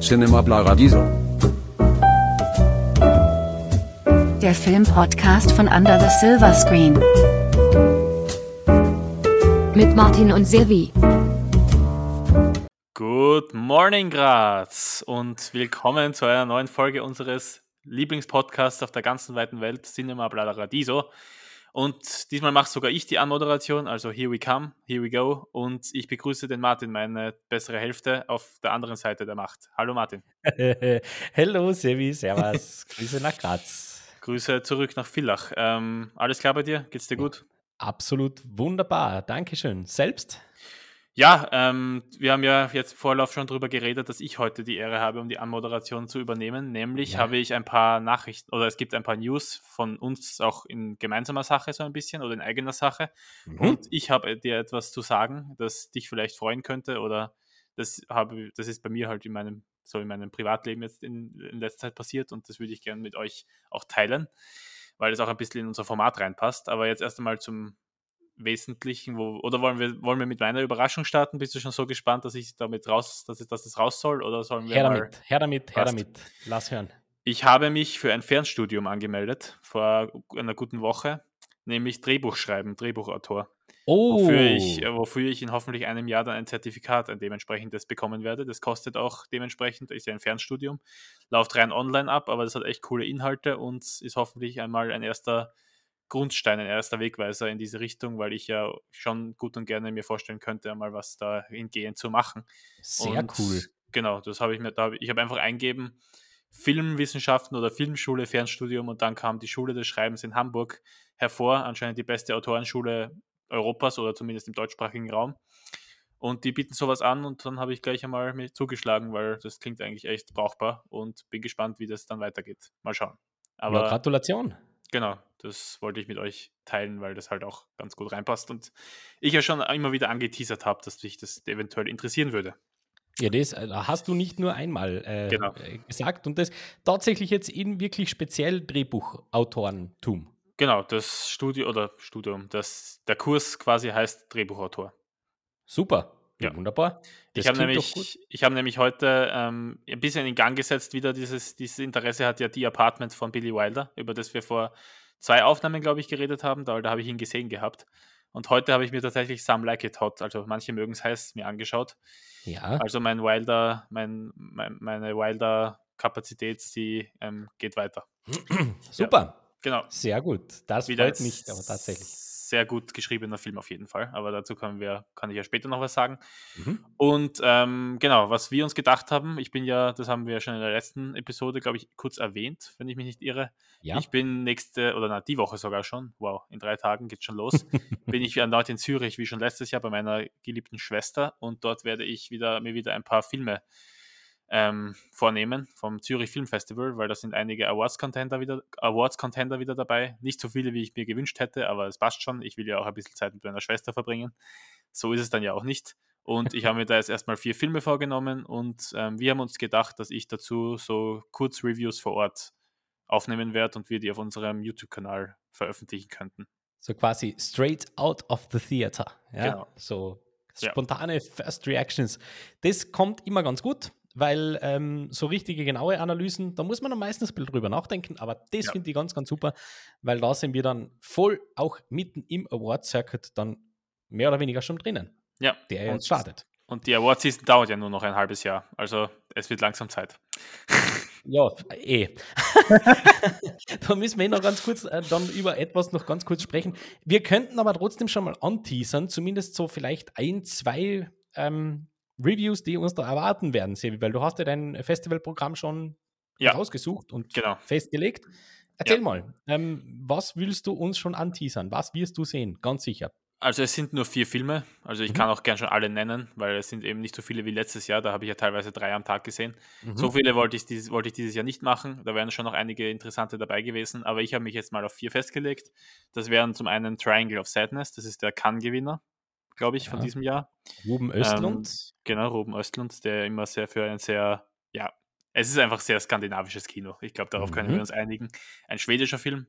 Cinema Paradiso. Der Filmpodcast von Under the Silver Screen. Mit Martin und Silvi. Good morning, Graz, und willkommen zu einer neuen Folge unseres Lieblingspodcasts auf der ganzen weiten Welt, Cinema Paradiso. Und diesmal mache sogar ich die Anmoderation, also here we come, here we go. Und ich begrüße den Martin, meine bessere Hälfte, auf der anderen Seite der Macht. Hallo Martin. Hello, Sevi, Servus. Grüße nach Graz. Grüße zurück nach Villach. Ähm, alles klar bei dir? Geht's dir gut? Absolut wunderbar. Dankeschön. Selbst? Ja, ähm, wir haben ja jetzt im Vorlauf schon darüber geredet, dass ich heute die Ehre habe, um die Anmoderation zu übernehmen. Nämlich Ja. habe ich ein paar Nachrichten oder es gibt ein paar News von uns auch in gemeinsamer Sache so ein bisschen oder in eigener Sache. Mhm. Und ich habe dir etwas zu sagen, das dich vielleicht freuen könnte oder das habe, das ist bei mir halt in meinem, so in meinem Privatleben jetzt in, in letzter Zeit passiert und das würde ich gerne mit euch auch teilen, weil es auch ein bisschen in unser Format reinpasst. Aber jetzt erst einmal zum Wesentlichen, wo, oder wollen wir, wollen wir mit meiner Überraschung starten? Bist du schon so gespannt, dass ich damit raus, dass, ich, dass das raus soll? Oder sollen wir her damit, her damit, her damit. Lass hören. ich habe mich für ein Fernstudium angemeldet vor einer guten Woche, nämlich Drehbuch schreiben, Drehbuchautor. Oh, Wofür, ich, wofür ich in hoffentlich einem Jahr dann ein Zertifikat, ein dementsprechendes bekommen werde. Das kostet auch dementsprechend, ist ja ein Fernstudium, läuft rein online ab, aber das hat echt coole Inhalte und ist hoffentlich einmal ein erster Grundstein, ein erster Wegweiser in diese Richtung, weil ich ja schon gut und gerne mir vorstellen könnte, einmal was da hingehend zu machen. sehr Und cool. Genau, das habe ich mir, da ich habe einfach eingeben, Filmwissenschaften oder Filmschule, Fernstudium und dann kam die Schule des Schreibens in Hamburg hervor, anscheinend die beste Autorenschule Europas oder zumindest im deutschsprachigen Raum. Und die bieten sowas an und dann habe ich gleich einmal mir zugeschlagen, weil das klingt eigentlich echt brauchbar und bin gespannt, wie das dann weitergeht. Mal schauen. Aber ja, Gratulation. Genau, das wollte ich mit euch teilen, weil das halt auch ganz gut reinpasst und ich ja schon immer wieder angeteasert habe, dass dich das eventuell interessieren würde. Ja, das äh, hast du nicht nur einmal äh, Genau. äh, gesagt und das tatsächlich jetzt in wirklich speziell Drehbuchautorentum. Genau, das Studio oder Studium, das, der Kurs quasi heißt Drehbuchautor. Super. Ja, Ja. wunderbar. Ich Das habe doch gut. nämlich, ich hab nämlich heute ähm, ein bisschen in Gang gesetzt, wieder dieses, dieses Interesse hat ja die Apartment von Billy Wilder, über das wir vor zwei Aufnahmen, glaube ich, geredet haben. Da, da habe ich ihn gesehen gehabt. Und heute habe ich mir tatsächlich Some Like It Hot, also manche mögen es heiß, mir angeschaut. Ja, Also mein Wilder, mein, mein, meine Wilder-Kapazität, die ähm, geht weiter. super. Genau. Sehr gut. Das Wieder freut mich aber tatsächlich. Sehr gut geschriebener Film auf jeden Fall. Aber dazu können wir, kann ich ja später noch was sagen. Mhm. Und ähm, genau, was wir uns gedacht haben, ich bin ja, das haben wir ja schon in der letzten Episode, glaube ich, kurz erwähnt, wenn ich mich nicht irre. Ja. Ich bin nächste, oder na, die Woche sogar schon, wow, in drei Tagen geht's schon los, bin ich erneut in Zürich, wie schon letztes Jahr bei meiner geliebten Schwester. Und dort werde ich wieder, mir wieder ein paar Filme ähm, vornehmen vom Zürich Film Festival, weil da sind einige Awards-Contender wieder, Awards-Contender wieder dabei. Nicht so viele, wie ich mir gewünscht hätte, aber es passt schon. Ich will ja auch ein bisschen Zeit mit meiner Schwester verbringen. So ist es dann ja auch nicht. Und ich habe mir da jetzt erstmal vier Filme vorgenommen und ähm, wir haben uns gedacht, dass ich dazu so Kurzreviews vor Ort aufnehmen werde und wir die auf unserem YouTube-Kanal veröffentlichen könnten. So quasi straight out of the theater. Ja? Genau. So Ja. spontane First Reactions. Das kommt immer ganz gut, weil ähm, so richtige genaue Analysen, da muss man dann meistens ein bisschen drüber nachdenken, aber das Ja. finde ich ganz, ganz super, weil da sind wir dann voll auch mitten im Award Circuit dann mehr oder weniger schon drinnen, Ja, der uns startet. und die Award-Season dauert ja nur noch ein halbes Jahr. Also es wird langsam Zeit. Ja, eh. da müssen wir eh noch ganz kurz äh, dann über etwas noch ganz kurz sprechen. Wir könnten aber trotzdem schon mal anteasern, zumindest so vielleicht ein, zwei ähm, Reviews, die uns da erwarten werden, Sevi, weil du hast ja dein Festivalprogramm schon Ja. rausgesucht und Genau. festgelegt. Erzähl Ja. mal, ähm, was willst du uns schon anteasern? Was wirst du sehen? Ganz sicher. Also es sind nur vier Filme, also ich Mhm. kann auch gern schon alle nennen, weil es sind eben nicht so viele wie letztes Jahr, da habe ich ja teilweise drei am Tag gesehen. Mhm. So viele wollte ich, dieses, wollte ich dieses Jahr nicht machen, da wären schon noch einige interessante dabei gewesen, aber ich habe mich jetzt mal auf vier festgelegt. Das wären zum einen Triangle of Sadness, das ist der Cannes-Gewinner, glaube ich, von Ja. diesem Jahr. Ruben Östlund. Genau, Ruben Östlund, der immer sehr für ein sehr, ja, es ist einfach sehr skandinavisches Kino. Ich glaube, darauf können Mhm. wir uns einigen. Ein schwedischer Film.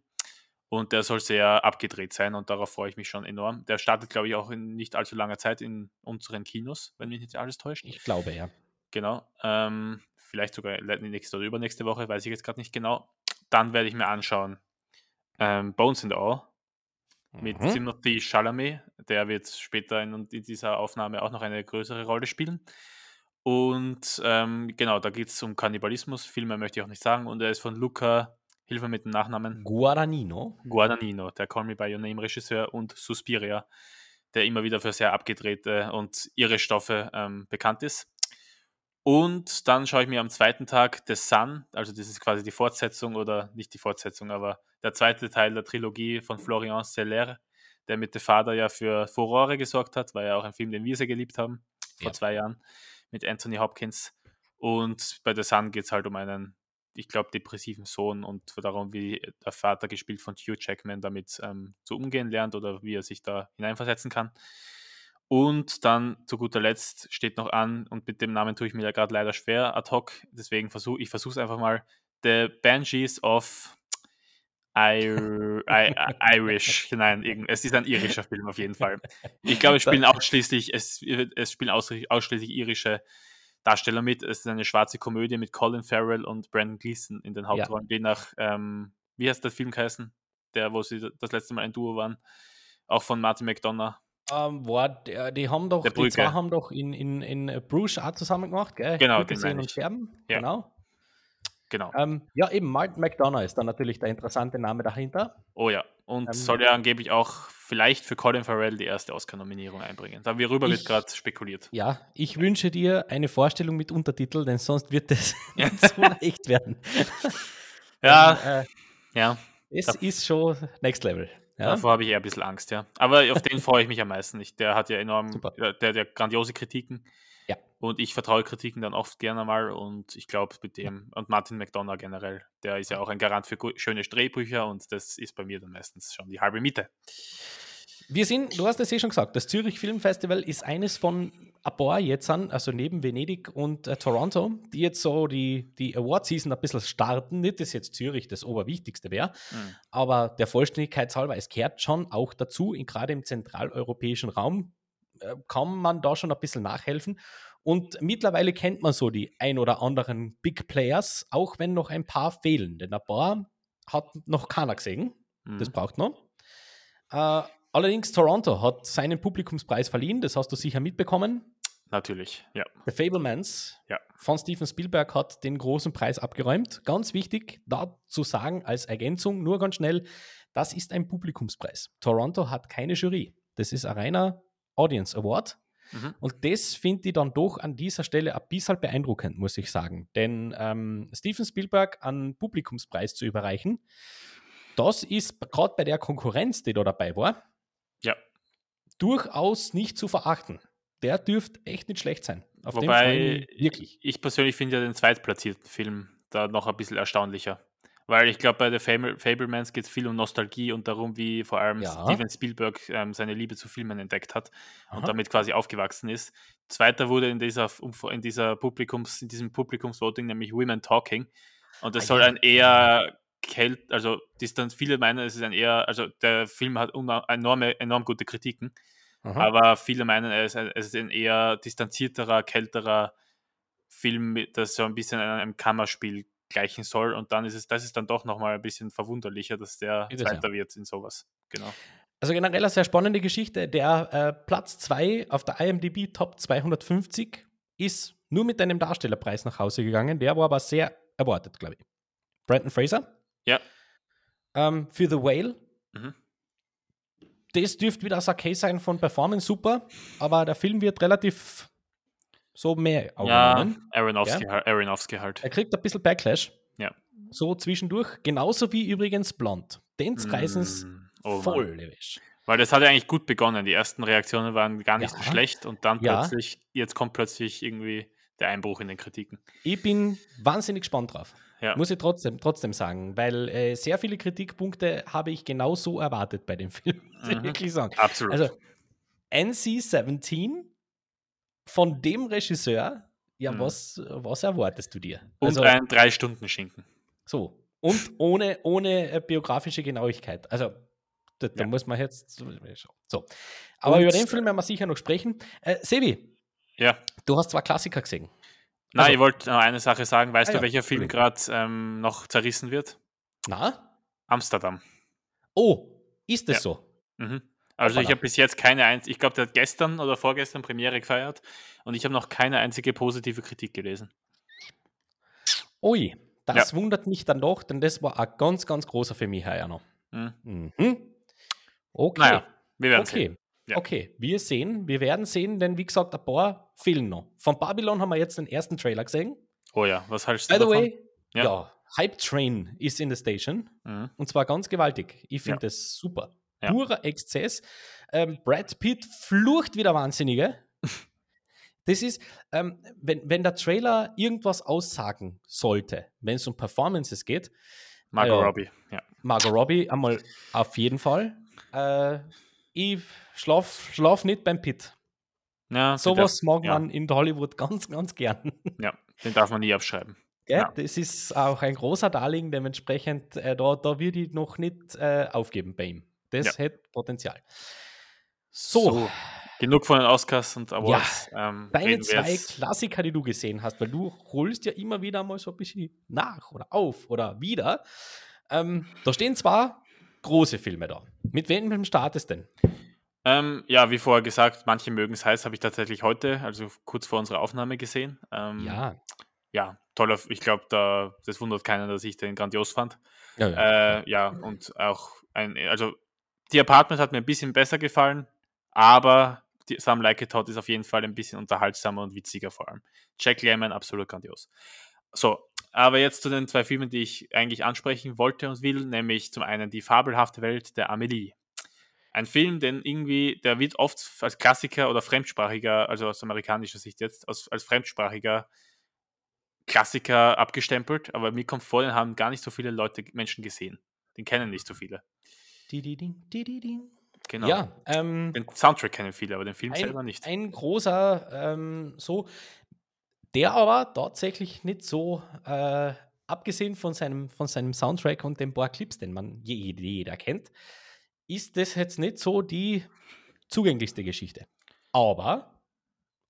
Und der soll sehr abgedreht sein und darauf freue ich mich schon enorm. Der startet, glaube ich, auch in nicht allzu langer Zeit in unseren Kinos, wenn mich nicht alles täuscht. Ich glaube, ja. genau. Ähm, vielleicht sogar nächste oder übernächste Woche, weiß ich jetzt gerade nicht genau. Dann werde ich mir anschauen ähm, Bones in the All mit Mhm. Timothy Chalamet. Der wird später in, in dieser Aufnahme auch noch eine größere Rolle spielen. Und ähm, genau, da geht es um Kannibalismus. Viel mehr möchte ich auch nicht sagen. Und er ist von Luca, hilf mir mit dem Nachnamen, Guadagnino. Guadagnino, der Call Me By Your Name Regisseur und Suspiria, der immer wieder für sehr abgedrehte und irre Stoffe ähm, bekannt ist. Und dann schaue ich mir am zweiten Tag The Sun, also das ist quasi die Fortsetzung oder nicht die Fortsetzung, aber der zweite Teil der Trilogie von Florian Seller, der mit The Father ja für Furore gesorgt hat, war ja auch ein Film, den wir sehr geliebt haben, vor Ja. zwei Jahren, mit Anthony Hopkins. Und bei The Sun geht es halt um einen, ich glaube, depressiven Sohn und darum, wie der Vater, gespielt von Hugh Jackman, damit ähm, zu umgehen lernt oder wie er sich da hineinversetzen kann. Und dann zu guter Letzt steht noch an, und mit dem Namen tue ich mir ja gerade leider schwer ad hoc, deswegen versuche ich versuche es einfach mal. The Banshees of I I Irish. Nein, es ist ein irischer Film auf jeden Fall. Ich glaube, es spielen ausschließlich, es, es spielen ausschließlich, irische Darsteller mit. Es ist eine schwarze Komödie mit Colin Farrell und Brandon Gleeson in den Hauptrollen, die nach, ähm, wie heißt der Film geheißen? Der, wo sie das letzte Mal ein Duo waren. Auch von Martin McDonough. Ähm, war der, die haben doch, Der die zwei haben doch in, in, in äh, Bruges auch zusammen gemacht, gell? Genau, Brücke sehen und sterben. Ja. Genau. Genau. Ähm, ja, eben, Martin McDonough ist dann natürlich der interessante Name dahinter. Oh ja. Und Ähm, soll ja angeblich auch vielleicht für Colin Farrell die erste Oscar-Nominierung einbringen. Darüber wird Ich- gerade spekuliert. Ja, ich wünsche dir eine Vorstellung mit Untertitel, denn sonst wird es Ja. so leicht werden. Ja, Ähm, äh, ja. es Da- ist schon Next Level. Ja? Davor habe ich eher ein bisschen Angst, ja. Aber auf den freue ich mich am meisten. Ich, der hat ja enorm, Super. der, der hat ja grandiose Kritiken. Ja. Und ich vertraue Kritiken dann oft gerne mal und ich glaube mit dem, und Martin McDonough generell, der ist ja auch ein Garant für schöne Drehbücher und das ist bei mir dann meistens schon die halbe Miete. Wir sind, du hast es eh schon gesagt, das Zürich Film Festival ist eines von ein paar jetzt an, also neben Venedig und äh, Toronto, die jetzt so die, die Award-Season ein bisschen starten. Nicht, dass jetzt Zürich das Oberwichtigste wäre, Mhm. aber der Vollständigkeit halber, es kehrt schon auch dazu, gerade im zentraleuropäischen Raum äh, kann man da schon ein bisschen nachhelfen. Und mittlerweile kennt man so die ein oder anderen Big Players, auch wenn noch ein paar fehlen. Denn ein paar hat noch keiner gesehen. Das Mhm. braucht noch. Äh, allerdings, Toronto hat seinen Publikumspreis verliehen, das hast du sicher mitbekommen. Natürlich, ja. The Fablemans Ja. von Steven Spielberg hat den großen Preis abgeräumt. Ganz wichtig, da zu sagen als Ergänzung, nur ganz schnell, das ist ein Publikumspreis. Toronto hat keine Jury. Das ist ein reiner Audience Award. Mhm. Und das finde ich dann doch an dieser Stelle ein bisschen beeindruckend, muss ich sagen. Denn ähm, Steven Spielberg einen Publikumspreis zu überreichen, das ist gerade bei der Konkurrenz, die da dabei war. Durchaus nicht zu verachten. Der dürfte echt nicht schlecht sein. Auf Wobei, ich wirklich. ich persönlich finde ja den zweitplatzierten Film da noch ein bisschen erstaunlicher. Weil ich glaube, bei The Fable, Fablemans geht es viel um Nostalgie und darum, wie vor allem Ja. Steven Spielberg ähm, seine Liebe zu Filmen entdeckt hat Aha. und damit quasi aufgewachsen ist. Zweiter wurde in dieser, in dieser Publikums, in diesem Publikumsvoting nämlich Women Talking. Und das Ah, soll ein eher kält, also Distanz, viele meinen, es ist ein eher, also der Film hat enorme, enorm gute Kritiken, Aha. aber viele meinen, es ist ein, eher distanzierterer, kälterer Film, das so ein bisschen einem Kammerspiel gleichen soll. Und dann ist es, das ist dann doch nochmal ein bisschen verwunderlicher, dass der Ist es, ja. Zweiter wird in sowas. Genau. Also generell eine sehr spannende Geschichte. Der äh, Platz 2 auf der IMDb Top 250 ist nur mit einem Darstellerpreis nach Hause gegangen. Der war aber sehr erwartet, glaube ich. Brandon Fraser. Ja. Ähm, für The Whale. Mhm. Das dürfte wieder das Okay sein von Performance super, aber der Film wird relativ so mehr Ja, aufgenommen. Aronofsky, halt- Aronofsky halt. Er kriegt ein bisschen Backlash. Ja. So zwischendurch. Genauso wie übrigens Blond. Den reißen es Mm, oh voll. erwisch. Weil das hat ja eigentlich gut begonnen. Die ersten Reaktionen waren gar nicht so Ja. schlecht und dann Ja. plötzlich, jetzt kommt plötzlich irgendwie der Einbruch in den Kritiken. Ich bin wahnsinnig gespannt drauf. Ja. Muss ich trotzdem, trotzdem sagen, weil äh, sehr viele Kritikpunkte habe ich genau so erwartet bei dem Film. Muss ich Mhm. wirklich sagen. Absolut. Also NC-17 von dem Regisseur, ja, Mhm. was, was erwartest du dir? und also, ein Drei-Stunden-Schinken. so. Und ohne, ohne äh, biografische Genauigkeit. Also, da, Ja. muss man jetzt. So. Aber Und- über den Film werden wir sicher noch sprechen. Äh, Sebi, Ja, du hast zwei Klassiker gesehen. Nein, Also- ich wollte noch eine Sache sagen. Weißt Ah du, ja, welcher Film gerade ähm, noch zerrissen wird? Na? Amsterdam. Oh, ist das Ja. so? Mhm. Also ich habe bis jetzt keine einzige, ich glaube, der hat gestern oder vorgestern Premiere gefeiert und ich habe noch keine einzige positive Kritik gelesen. Ui, das wundert mich dann doch, denn das war ein ganz, ganz großer für mich heuer noch. Mhm. Mhm. Okay. Naja, wir werden sehen. Okay. Ja. Okay, wir sehen, wir werden sehen, denn wie gesagt, ein paar fehlen noch. Von Babylon haben wir jetzt den ersten Trailer gesehen. Oh ja, was hältst du By the davon? way, ja. Ja. Hype Train ist in der Station Mhm. und zwar ganz gewaltig. Ich finde Ja. das super. Ja. Purer Exzess. Ähm, Brad Pitt flucht wieder Wahnsinnige. Das ist, ähm, wenn, wenn der Trailer irgendwas aussagen sollte, wenn es um Performances geht, Margot Ja. Robbie, ja. Margot Robbie einmal auf jeden Fall. Äh, ich schlaf, schlaf nicht beim Pitt. ja Sowas mag ja, man in Hollywood ganz, ganz gern. Ja, den darf man nie abschreiben. Gell? Ja. Das ist auch ein großer Darlehen, dementsprechend, äh, da, da würde ich noch nicht äh, aufgeben bei ihm. Das Ja. hätte Potenzial. So, genug von den Oscars und Awards. ähm, deine zwei Klassiker, die du gesehen hast, weil du holst ja immer wieder mal so ein bisschen nach oder auf oder wieder. Ähm, da stehen zwar große Filme da. Mit wem startest denn? Ähm, ja, wie vorher gesagt, manche mögen es heiß, habe ich tatsächlich heute, also kurz vor unserer Aufnahme gesehen. Ähm, Ja. ja, toller, ich glaube, da, das wundert keiner, dass ich den grandios fand. ja, ja. Äh, ja, und auch ein, also die Apartment hat mir ein bisschen besser gefallen, aber die Some Like It Hot ist auf jeden Fall ein bisschen unterhaltsamer und witziger vor allem. Jack Lemmon, absolut grandios. So, aber jetzt zu den zwei Filmen, die ich eigentlich ansprechen wollte und will, nämlich zum einen die fabelhafte Welt der Amelie. Ein Film, den irgendwie, der wird oft als Klassiker oder fremdsprachiger, also aus amerikanischer Sicht jetzt, als, als fremdsprachiger Klassiker abgestempelt, aber mir kommt vor, den haben gar nicht so viele Leute, Menschen gesehen. Den kennen nicht so viele. Dididing, dididing. Genau. Ja, ähm, Den Soundtrack kennen viele, aber den Film ein, selber nicht. ein großer, ähm, so, der aber tatsächlich nicht so, äh, abgesehen von seinem, von seinem Soundtrack und den paar Clips, den man je, jeder kennt, ist das jetzt nicht so die zugänglichste Geschichte. Aber,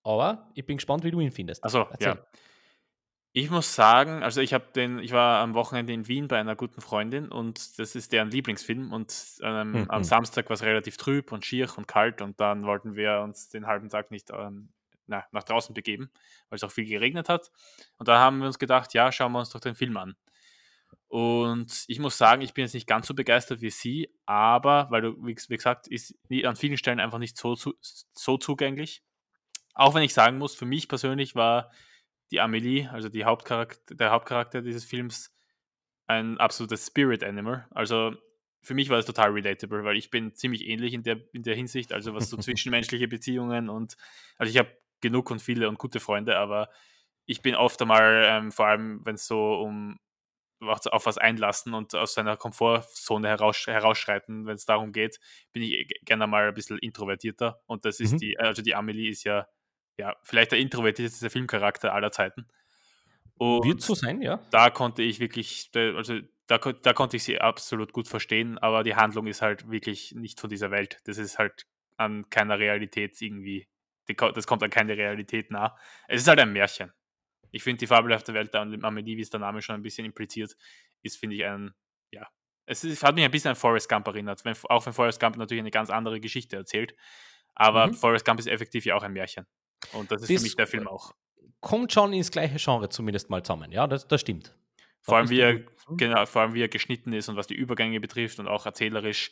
aber ich bin gespannt, wie du ihn findest. Also, ja. Ich muss sagen, also ich habe den, ich war am Wochenende in Wien bei einer guten Freundin und das ist deren Lieblingsfilm und ähm, Mhm. am Samstag war es relativ trüb und schier und kalt und dann wollten wir uns den halben Tag nicht ähm, na, nach draußen begeben, weil es auch viel geregnet hat. Und da haben wir uns gedacht, ja, schauen wir uns doch den Film an. Und ich muss sagen, ich bin jetzt nicht ganz so begeistert wie sie, aber, weil du, wie, gesagt, ist an vielen Stellen einfach nicht so, so zugänglich. Auch wenn ich sagen muss, für mich persönlich war die Amelie, also die Hauptcharakter, der Hauptcharakter dieses Films, ein absolutes Spirit Animal. Also für mich war es total relatable, weil ich bin ziemlich ähnlich in der, in der Hinsicht, also was so zwischenmenschliche Beziehungen und, also ich habe genug und viele und gute Freunde, aber ich bin oft einmal, ähm, vor allem wenn es so um auf was einlassen und aus seiner Komfortzone heraus, herausschreiten, wenn es darum geht, bin ich g- gerne mal ein bisschen introvertierter. Und das ist Mhm. die, also die Amelie ist ja, ja, vielleicht der introvertierteste Filmcharakter aller Zeiten. Und Wird so sein, ja. da konnte ich wirklich, also da, da konnte ich sie absolut gut verstehen, aber die Handlung ist halt wirklich nicht von dieser Welt. Das ist halt an keiner Realität irgendwie, das kommt an keine Realität nah. Es ist halt ein Märchen. Ich finde die fabelhafte Welt der Amelie, wie es der Name schon ein bisschen impliziert, ist, finde ich, ein, ja, es ist, hat mich ein bisschen an Forrest Gump erinnert, wenn, auch wenn Forrest Gump natürlich eine ganz andere Geschichte erzählt, aber Mhm. Forrest Gump ist effektiv ja auch ein Märchen. Und das ist für Das- mich der Film auch. Kommt schon ins gleiche Genre zumindest mal zusammen. Ja, das, das stimmt. Vor allem, wie er, gut. genau, vor allem wie er geschnitten ist und was die Übergänge betrifft und auch erzählerisch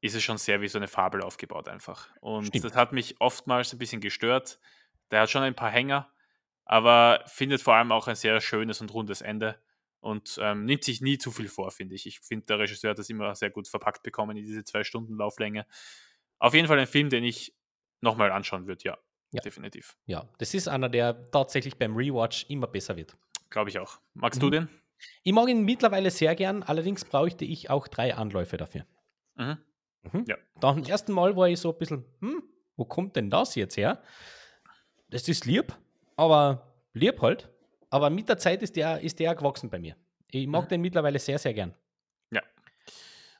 ist es schon sehr wie so eine Fabel aufgebaut einfach. Und Stimmt. das hat mich oftmals ein bisschen gestört. Der hat schon ein paar Hänger, aber findet vor allem auch ein sehr schönes und rundes Ende und ähm, nimmt sich nie zu viel vor, finde ich. Ich finde, der Regisseur hat das immer sehr gut verpackt bekommen in diese zwei Stunden Lauflänge. Auf jeden Fall ein Film, den ich nochmal anschauen würde, ja. Ja. Definitiv. Ja, das ist einer, der tatsächlich beim Rewatch immer besser wird. Glaube ich auch. Magst du Mhm. den? Ich mag ihn mittlerweile sehr gern, allerdings bräuchte ich auch drei Anläufe dafür. Mhm. Mhm. Ja. Beim ersten Mal war ich so ein bisschen, hm, wo kommt denn das jetzt her? Das ist lieb, aber lieb halt. Aber mit der Zeit ist der, ist der gewachsen bei mir. Ich mag Mhm. den mittlerweile sehr, sehr gern. Ja.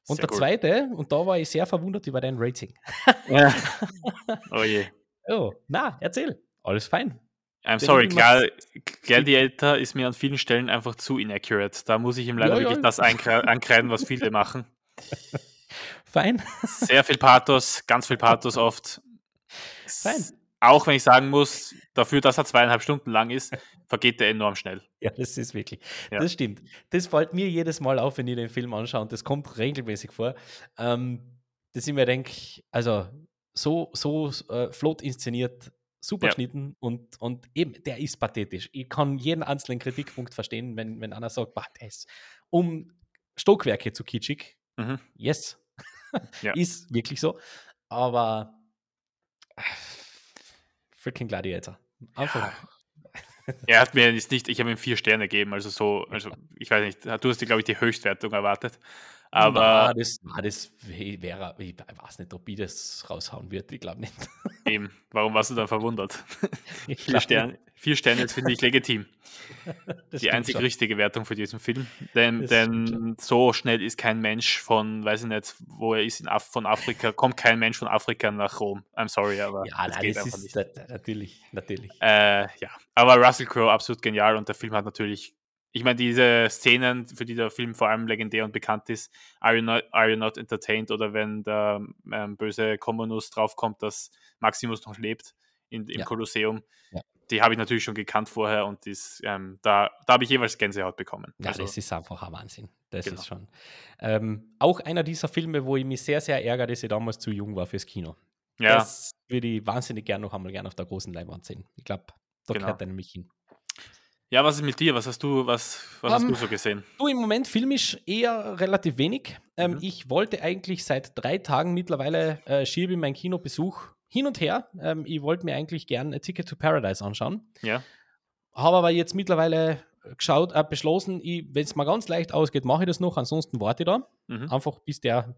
Und Sehr der gut. zweite, und da war ich sehr verwundert über dein Rating. Ja. oh je. Oh, na, erzähl. Alles fein. I'm sorry, klar, Gladiator ist mir an vielen Stellen einfach zu inaccurate. Da muss ich ihm leider Ja, wirklich ja. das ankreiden, was viele machen. Fein. Sehr viel Pathos, ganz viel Pathos oft. Fein. Auch wenn ich sagen muss, dafür, dass er zweieinhalb Stunden lang ist, vergeht er enorm schnell. Ja, das ist wirklich. Ja. Das stimmt. Das fällt mir jedes Mal auf, wenn ich den Film anschaue und das kommt regelmäßig vor. Ähm, dass ich mir denke, also so, so äh, flott inszeniert, super Ja. geschnitten und, und eben, der ist pathetisch. Ich kann jeden einzelnen Kritikpunkt verstehen, wenn, wenn einer sagt, bah, der ist um Stockwerke zu kitschig. Mhm. Yes. Ja. ist wirklich so. Aber äh, freaking Gladiator. Einfach. Er hat mir jetzt nicht, ich habe ihm vier Sterne gegeben, also so, also ich weiß nicht, du hast dir, glaube ich, die Höchstwertung erwartet. Aber na, das, na, das wäre, ich weiß nicht, ob ich das raushauen wird. Ich glaube nicht. eben, warum warst du dann verwundert? Ich vier, Sterne, vier Sterne, das finde ich legitim. Das die einzig schon. richtige Wertung für diesen Film. Denn, denn so schnell ist kein Mensch von, weiß ich nicht, wo er ist, in Af von Afrika, kommt kein Mensch von Afrika nach Rom. I'm sorry, aber Ja, das nein, geht das einfach ist nicht. natürlich, natürlich. Äh, ja, aber Russell Crowe absolut genial und der Film hat natürlich, ich meine, diese Szenen, für die der Film vor allem legendär und bekannt ist, Are You Not, are you not Entertained oder wenn der ähm, böse Kommunus draufkommt, dass Maximus noch lebt in, im Ja. Kolosseum, Ja. die habe ich natürlich schon gekannt vorher und das, ähm, da, da habe ich jeweils Gänsehaut bekommen. Ja, Also, das ist einfach ein Wahnsinn. Das Genau. ist schon. Ähm, auch einer dieser Filme, wo ich mich sehr, sehr ärgere, dass ich damals zu jung war fürs Kino. ja, Das würde ich wahnsinnig gern noch einmal gern auf der großen Leinwand sehen. Ich glaube, da Genau. gehört er nämlich hin. Ja, was ist mit dir? Was hast du, was, was hast Ähm, du so gesehen? Du, im Moment filmisch eher relativ wenig. Ähm, Mhm. Ich wollte eigentlich seit drei Tagen mittlerweile äh, schiebe ich meinen Kinobesuch hin und her. Ähm, ich wollte mir eigentlich gern A Ticket to Paradise anschauen. Ja, Habe aber jetzt mittlerweile geschaut, äh, beschlossen, wenn es mal ganz leicht ausgeht, mache ich das noch. Ansonsten warte ich da. mhm. Einfach bis der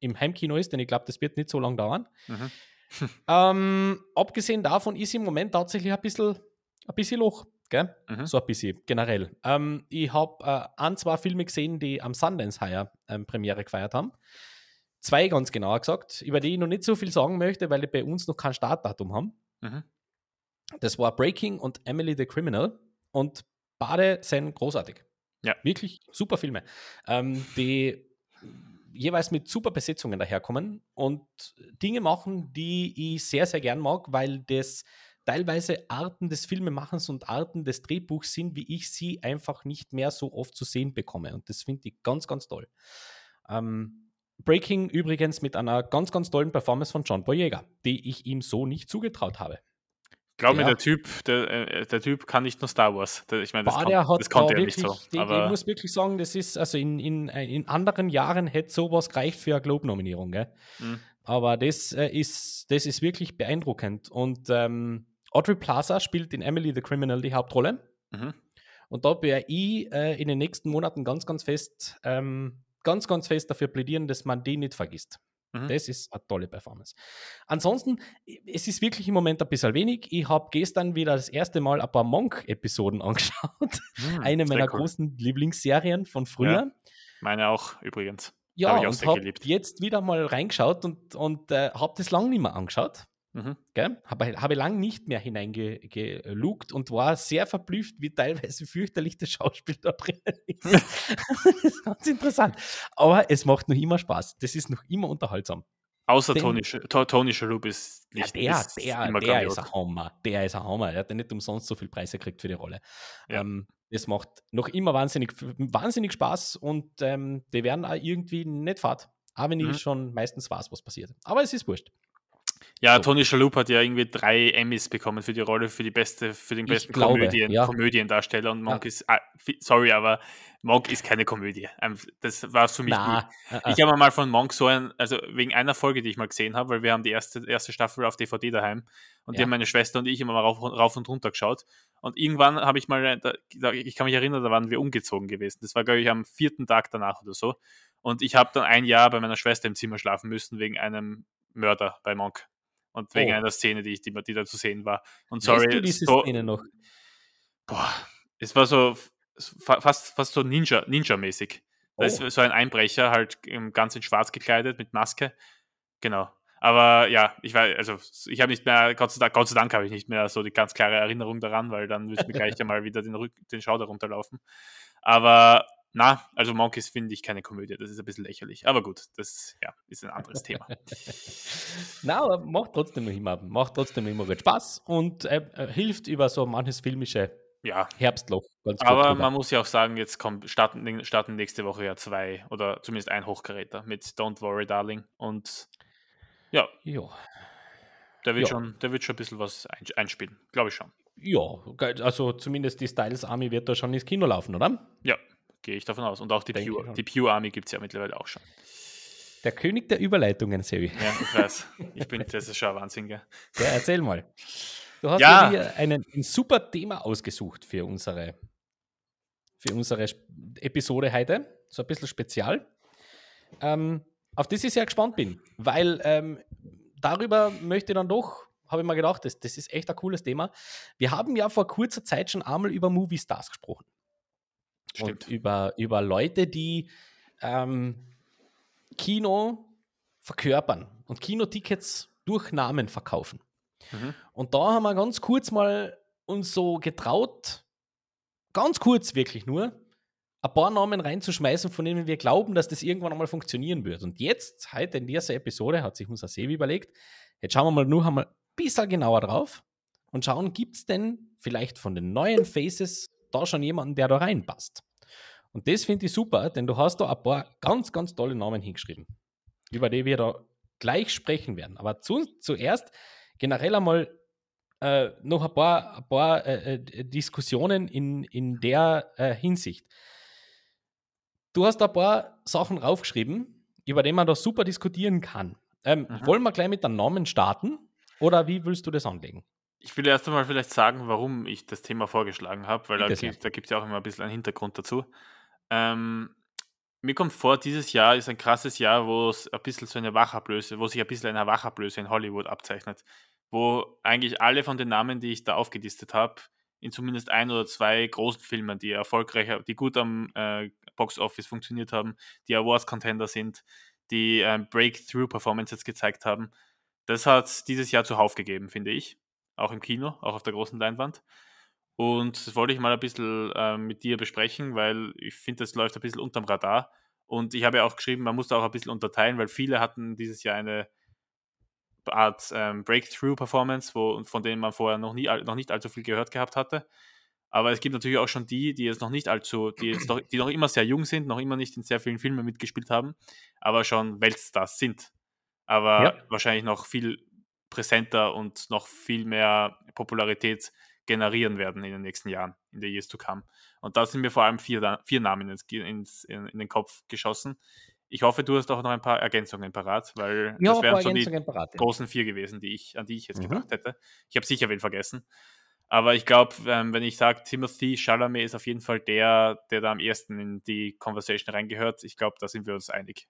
im Heimkino ist, denn ich glaube, das wird nicht so lange dauern. Mhm. Ähm, abgesehen davon ist im Moment tatsächlich ein bisschen, ein bisschen Loch. Gell? Mhm. So ein bisschen generell. Ähm, ich habe äh, ein, zwei Filme gesehen, die am Sundance Higher ähm, Premiere gefeiert haben. Zwei ganz genauer gesagt, über die ich noch nicht so viel sagen möchte, weil die bei uns noch kein Startdatum haben. Mhm. Das war Breaking und Emily the Criminal. Und beide sind großartig. Ja. Wirklich super Filme. Ähm, die jeweils mit super Besetzungen daherkommen und Dinge machen, die ich sehr, sehr gern mag, weil das teilweise Arten des Filmemachens und Arten des Drehbuchs sind, wie ich sie einfach nicht mehr so oft zu sehen bekomme. Und das finde ich ganz, ganz toll. Ähm, Breaking übrigens mit einer ganz, ganz tollen Performance von John Boyega, die ich ihm so nicht zugetraut habe. Glaub mir, der Typ, der, äh, der Typ kann nicht nur Star Wars. Der, ich meine, das, Boah, kon das konnte da er nicht wirklich, so. ich- Aber ich muss wirklich sagen, das ist, also in, in, in anderen Jahren hätte sowas gereicht für eine Globe-Nominierung? Mhm. Aber das, äh, ist, das ist wirklich beeindruckend. Und ähm, Audrey Plaza spielt in Emily the Criminal die Hauptrolle. Mhm. Und da werde ich äh, in den nächsten Monaten ganz, ganz fest, ähm, ganz, ganz fest dafür plädieren, dass man die nicht vergisst. Mhm. Das ist eine tolle Performance. Ansonsten, es ist wirklich im Moment ein bisschen wenig. Ich habe gestern wieder das erste Mal ein paar Monk-Episoden angeschaut. Hm, Eine meiner cool. großen Lieblingsserien von früher. Meine auch übrigens. Ja, Hab ich auch und habe jetzt wieder mal reingeschaut und, und äh, habe das lang nicht mehr angeschaut. Mhm. Gell? Habe, habe lang nicht mehr hineingelugt und war sehr verblüfft, wie teilweise fürchterlich das Schauspiel da drin ist. das ist ganz interessant. Aber es macht noch immer Spaß. Das ist noch immer unterhaltsam. Außer Tony, Tony Shalhoub ist Ja, nicht der, ist der, immer der grandios. ist ein Hammer. Der ist ein Hammer. Er hat ja nicht umsonst so viel Preise gekriegt für die Rolle. Ja. Ähm, das macht noch immer wahnsinnig, wahnsinnig Spaß und ähm, die werden auch irgendwie nicht fad. Auch wenn Mhm. ich schon meistens weiß, was passiert. Aber es ist wurscht. Ja, So. Tony Shalhoub hat ja irgendwie drei Emmys bekommen für die Rolle, für die beste, für den besten glaube, Komödien, ja. Komödiendarsteller und Monk Ja. ist, ah, sorry, aber Monk ist keine Komödie. Ähm, Das war für mich nie. Na, äh, Ich habe mal von Monk so ein, also wegen einer Folge, die ich mal gesehen habe, weil wir haben die erste, erste Staffel auf DVD daheim und die Ja. haben meine Schwester und ich immer mal rauf, rauf und runter geschaut. Und irgendwann habe ich mal, da, da, ich kann mich erinnern, da waren wir umgezogen gewesen. Das war, glaube ich, am vierten Tag danach oder so. Und ich habe dann ein Jahr bei meiner Schwester im Zimmer schlafen müssen wegen einem Mörder bei Monk. Und wegen Oh. einer Szene, die, ich, die, die da zu sehen war. Und weißt sorry, du diese so, Szene noch? boah, es war so fa- fast, fast so Ninja, Ninja-mäßig. Da ist Oh. so ein Einbrecher, halt ähm, ganz in schwarz gekleidet, mit Maske. Genau. Aber ja, ich weiß, also ich habe nicht mehr, Gott sei Dank, Gott sei Dank habe ich nicht mehr so die ganz klare Erinnerung daran, weil dann müsste mir gleich einmal wieder den, Rück, den Schauder runterlaufen. Aber na, also Monkeys finde ich keine Komödie, das ist ein bisschen lächerlich. Aber gut, das ja, ist ein anderes Thema. Na, aber macht trotzdem immer, macht trotzdem immer gut Spaß und äh, äh, hilft über so manches filmische Ja, Herbstloch. Aber drüber. man muss ja auch sagen, jetzt kommt, starten, starten nächste Woche ja zwei oder zumindest ein Hochkaräter mit Don't Worry Darling und ja, ja. der wird, Ja. schon, der wird schon ein bisschen was ein, einspielen, glaube ich schon. ja, also zumindest die Styles Army wird da schon ins Kino laufen, oder? Ja, gehe ich davon aus. Und auch die Denke Pure, schon. die Pure Army gibt es ja mittlerweile auch schon. Der König der Überleitungen, Sevi. Ja, ich weiß. Ich bin, das ist schon ein Wahnsinn, gell? Ja, erzähl mal. Du hast Ja. hier einen, ein super Thema ausgesucht für unsere, für unsere Episode heute. So ein bisschen spezial. Ähm, auf das ich sehr gespannt bin, weil ähm, darüber möchte ich dann doch, habe ich mir gedacht, das, das ist echt ein cooles Thema. Wir haben ja vor kurzer Zeit schon einmal über Movie Stars gesprochen. Stimmt. Und über, über Leute, die ähm, Kino verkörpern und Kinotickets durch Namen verkaufen. Mhm. Und da haben wir ganz kurz mal uns so getraut, ganz kurz wirklich nur, ein paar Namen reinzuschmeißen, von denen wir glauben, dass das irgendwann einmal funktionieren wird. Und jetzt, heute in dieser Episode, hat sich unser Sevi überlegt, jetzt schauen wir mal nur einmal ein bisschen genauer drauf und schauen, gibt es denn vielleicht von den neuen Faces da schon jemanden, der da reinpasst? Und das finde ich super, denn du hast da ein paar ganz, ganz tolle Namen hingeschrieben, über die wir da gleich sprechen werden. Aber zu, zuerst generell einmal äh, noch ein paar, ein paar äh, äh, Diskussionen in, in der äh, Hinsicht. Du hast ein paar Sachen raufgeschrieben, über die man da super diskutieren kann. Ähm, Mhm. Wollen wir gleich mit den Namen starten oder wie willst du das anlegen? Ich will erst einmal vielleicht sagen, warum ich das Thema vorgeschlagen habe, weil da gibt, es ja auch immer ein bisschen einen Hintergrund dazu. Ähm, mir kommt vor, dieses Jahr ist ein krasses Jahr, wo es ein bisschen so eine Wachablöse, wo sich ein bisschen eine Wachablöse in Hollywood abzeichnet, wo eigentlich alle von den Namen, die ich da aufgelistet habe, in zumindest ein oder zwei großen Filmen, die erfolgreich, die gut am äh, Box Office funktioniert haben, die Awards-Contender sind, die ähm, Breakthrough-Performances gezeigt haben, das hat dieses Jahr zuhauf gegeben, finde ich. Auch im Kino, auch auf der großen Leinwand. Und das wollte ich mal ein bisschen ähm, mit dir besprechen, weil ich finde, das läuft ein bisschen unterm Radar. Und ich habe ja auch geschrieben, man muss da auch ein bisschen unterteilen, weil viele hatten dieses Jahr eine Art ähm, Breakthrough-Performance, von denen man vorher noch, nie, noch nicht allzu viel gehört gehabt hatte. Aber es gibt natürlich auch schon die, die jetzt noch nicht allzu, die jetzt noch, die noch immer sehr jung sind, noch immer nicht in sehr vielen Filmen mitgespielt haben, aber schon Weltstars sind. Aber Ja. wahrscheinlich noch viel präsenter und noch viel mehr Popularität generieren werden in den nächsten Jahren, in the years to come. Und da sind mir vor allem vier, vier Namen ins, ins, in, in den Kopf geschossen. Ich hoffe, du hast auch noch ein paar Ergänzungen parat, weil Ja, das wären so die parat. großen vier gewesen, die ich, an die ich jetzt Mhm. gedacht hätte. Ich habe sicher wen vergessen. Aber ich glaube, ähm, wenn ich sage, Timothy Chalamet ist auf jeden Fall der, der da am ersten in die Conversation reingehört. Ich glaube, da sind wir uns einig.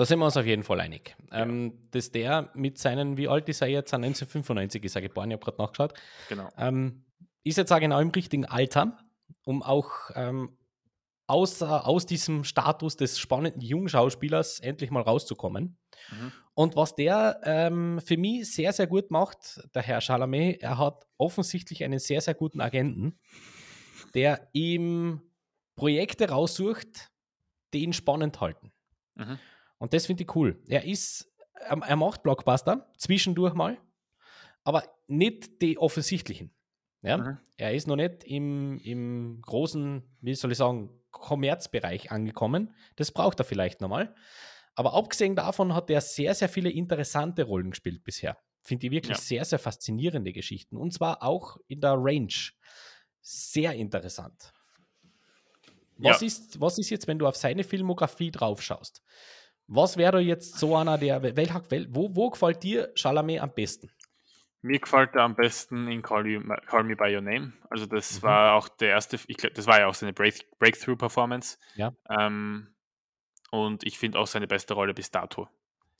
Da sind wir uns auf jeden Fall einig. Ähm, dass der mit seinen, wie alt ist er jetzt? 1995 ist er geboren, ich habe gerade nachgeschaut. Genau. Ähm, ist jetzt auch genau im richtigen Alter, um auch ähm, aus, aus diesem Status des spannenden Jungschauspielers endlich mal rauszukommen. Mhm. Und was der ähm, für mich sehr, sehr gut macht, der Herr Chalamet, er hat offensichtlich einen sehr, sehr guten Agenten, der ihm Projekte raussucht, die ihn spannend halten. Mhm. Und das finde ich cool. Er ist, er, er macht Blockbuster zwischendurch mal, aber nicht die offensichtlichen. Ja? Mhm. Er ist noch nicht im, im großen, wie soll ich sagen, Kommerzbereich angekommen. Das braucht er vielleicht nochmal. Aber abgesehen davon hat er sehr, sehr viele interessante Rollen gespielt bisher. Finde ich wirklich Ja. sehr, sehr faszinierende Geschichten. Und zwar auch in der Range. Sehr interessant. Was, Ja. ist, was ist jetzt, wenn du auf seine Filmografie drauf schaust? Was wäre jetzt so einer, der, welcher, wel, wo, wo gefällt dir Chalamet am besten? Mir gefällt er am besten in Call, you, Call Me By Your Name. Also das Mhm. war auch der erste, ich glaub, das war ja auch seine Break, Breakthrough-Performance. Ja. Ähm, und ich finde auch seine beste Rolle bis dato.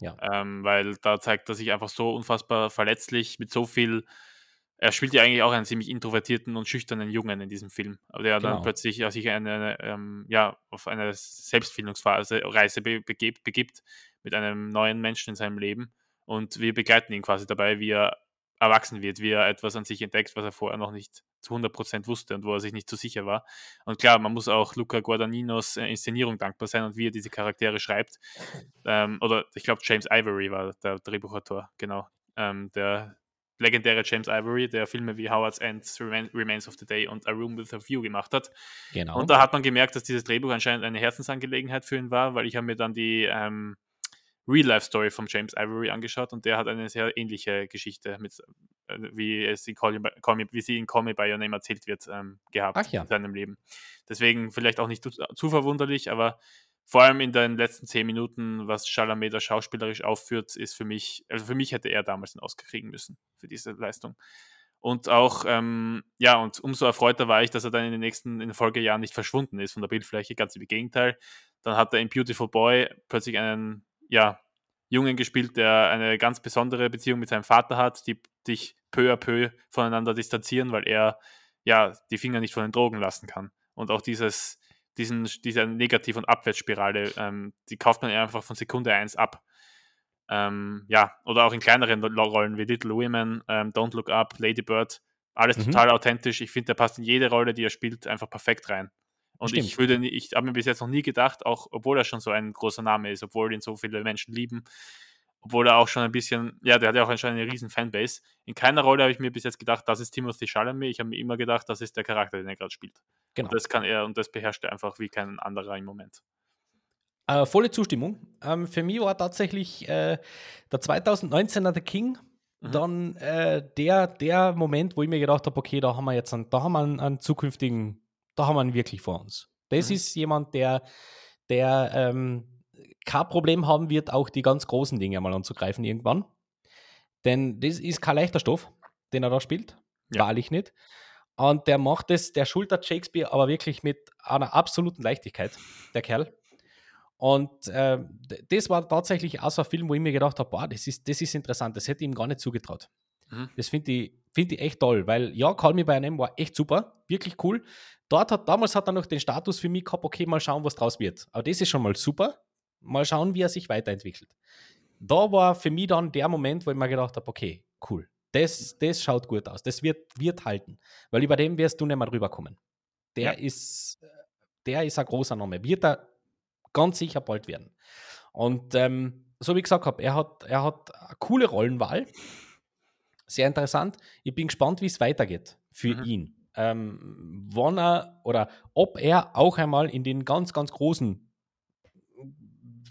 Ja. Ähm, weil da zeigt er sich einfach so unfassbar verletzlich mit so viel. Er spielt ja eigentlich auch einen ziemlich introvertierten und schüchternen Jungen in diesem Film, der Genau. dann plötzlich ja, sich eine, ähm, ja, auf eine Selbstfindungsphase Reise be begebt, begibt mit einem neuen Menschen in seinem Leben Und wir begleiten ihn quasi dabei, wie er erwachsen wird, wie er etwas an sich entdeckt, was er vorher noch nicht zu 100% wusste und wo er sich nicht so sicher war. Und klar, man muss auch Luca Guadagninos äh, Inszenierung dankbar sein und wie er diese Charaktere schreibt. Ähm, oder ich glaube, James Ivory war der Drehbuchautor, genau. Ähm, der legendäre James Ivory, der Filme wie Howard's End, Remains of the Day und A Room with a View gemacht hat. Genau. Und da hat man gemerkt, dass dieses Drehbuch anscheinend eine Herzensangelegenheit für ihn war, weil ich habe mir dann die ähm, Real-Life-Story von James Ivory angeschaut und der hat eine sehr ähnliche Geschichte, mit, äh, wie, es in Call, Me, wie sie in Call Me By Your Name erzählt wird, ähm, gehabt ja. in seinem Leben. Deswegen vielleicht auch nicht zu, zu, verwunderlich, aber vor allem in den letzten zehn Minuten, was Chalamet da schauspielerisch aufführt, ist für mich, also für mich hätte er damals einen Oscar kriegen müssen für diese Leistung. Und auch, ähm, ja, und umso erfreuter war ich, dass er dann in den nächsten in den Folgejahren nicht verschwunden ist von der Bildfläche, ganz im Gegenteil. Dann hat er in Beautiful Boy plötzlich einen ja, Jungen gespielt, der eine ganz besondere Beziehung mit seinem Vater hat, die dich peu à peu voneinander distanzieren, weil er ja die Finger nicht von den Drogen lassen kann. Und auch dieses, diesen, diese Negativ- und Abwärtsspirale, ähm, die kauft man einfach von Sekunde 1 ab. Ähm, ja, oder auch in kleineren Rollen wie Little Women, ähm, Don't Look Up, Lady Bird, alles mhm. total authentisch. Ich finde, der passt in jede Rolle, die er spielt, einfach perfekt rein. Und Stimmt. ich würde, ich habe mir bis jetzt noch nie gedacht, auch obwohl er schon so ein großer Name ist, obwohl ihn so viele Menschen lieben, obwohl er auch schon ein bisschen, ja, der hat ja auch anscheinend eine riesen Fanbase. In keiner Rolle habe ich mir bis jetzt gedacht, das ist Timothy Chalamet. Ich habe mir immer gedacht, das ist der Charakter, den er gerade spielt. Genau. Und das kann er und das beherrscht er einfach wie kein anderer im Moment. Äh, volle Zustimmung. Ähm, für mich war tatsächlich äh, der 2019er The King mhm. dann äh, der, der Moment, wo ich mir gedacht habe, okay, da haben wir jetzt einen, da haben wir einen, einen zukünftigen da haben wir ihn wirklich vor uns. Das mhm. ist jemand, der, der ähm, kein Problem haben wird, auch die ganz großen Dinge mal anzugreifen irgendwann. Denn das ist kein leichter Stoff, den er da spielt. Ja. Wahrlich nicht. Und der macht es, der schultert Shakespeare aber wirklich mit einer absoluten Leichtigkeit, der Kerl. Und äh, das war tatsächlich auch so ein Film, wo ich mir gedacht habe, boah, das ist, das ist interessant, das hätte ich ihm gar nicht zugetraut. Mhm. Das finde ich, find ich echt toll, weil ja, Call Me By Name war echt super, wirklich cool. Dort hat, damals hat er noch den Status für mich gehabt, okay, mal schauen, was draus wird. Aber das ist schon mal super. Mal schauen, wie er sich weiterentwickelt. Da war für mich dann der Moment, wo ich mir gedacht habe, okay, cool. Das, das schaut gut aus. Das wird, wird halten. Weil über den wirst du nicht mehr rüberkommen. Der ja. ist, der ist ein großer Name. Wird er ganz sicher bald werden. Und ähm, so wie ich gesagt habe, er hat, er hat eine coole Rollenwahl. Sehr interessant. Ich bin gespannt, wie es weitergeht für mhm. ihn ähm, wann er oder ob er auch einmal in den ganz, ganz großen,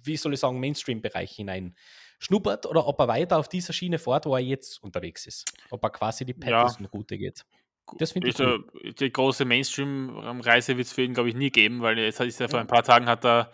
wie soll ich sagen, Mainstream-Bereich hinein schnuppert oder ob er weiter auf dieser Schiene fährt, wo er jetzt unterwegs ist. Ob er quasi die Patterson-Route ja. geht. Das finde ich cool. Die große Mainstream-Reise wird es für ihn, glaube ich, nie geben, weil jetzt ist er vor ein paar Tagen hat er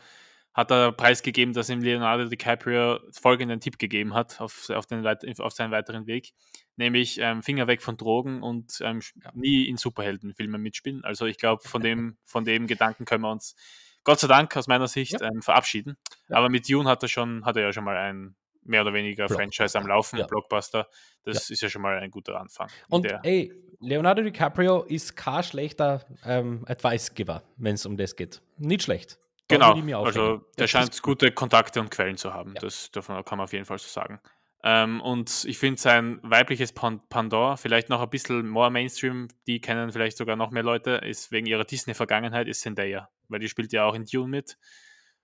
hat er preisgegeben, dass ihm Leonardo DiCaprio folgenden Tipp gegeben hat auf, auf, den, auf seinen weiteren Weg, nämlich ähm, Finger weg von Drogen und ähm, nie in Superheldenfilmen mitspielen. Also ich glaube, von dem, von dem Gedanken können wir uns Gott sei Dank aus meiner Sicht ja. ähm, verabschieden. Ja. Aber mit Dune hat er schon, hat er ja schon mal ein mehr oder weniger Franchise am Laufen, ja. Blockbuster. Das ist ja schon mal ein guter Anfang. Und ey, Leonardo DiCaprio ist kein schlechter ähm, Advice-Giver, wenn es um das geht. Nicht schlecht. Genau, also der scheint gute Kontakte und Quellen zu haben. Das davon kann man auf jeden Fall so sagen. Ähm, und ich finde sein weibliches Pandor, vielleicht noch ein bisschen more Mainstream, die kennen vielleicht sogar noch mehr Leute, ist wegen ihrer Disney-Vergangenheit, ist Zendaya. Weil die spielt ja auch in Dune mit.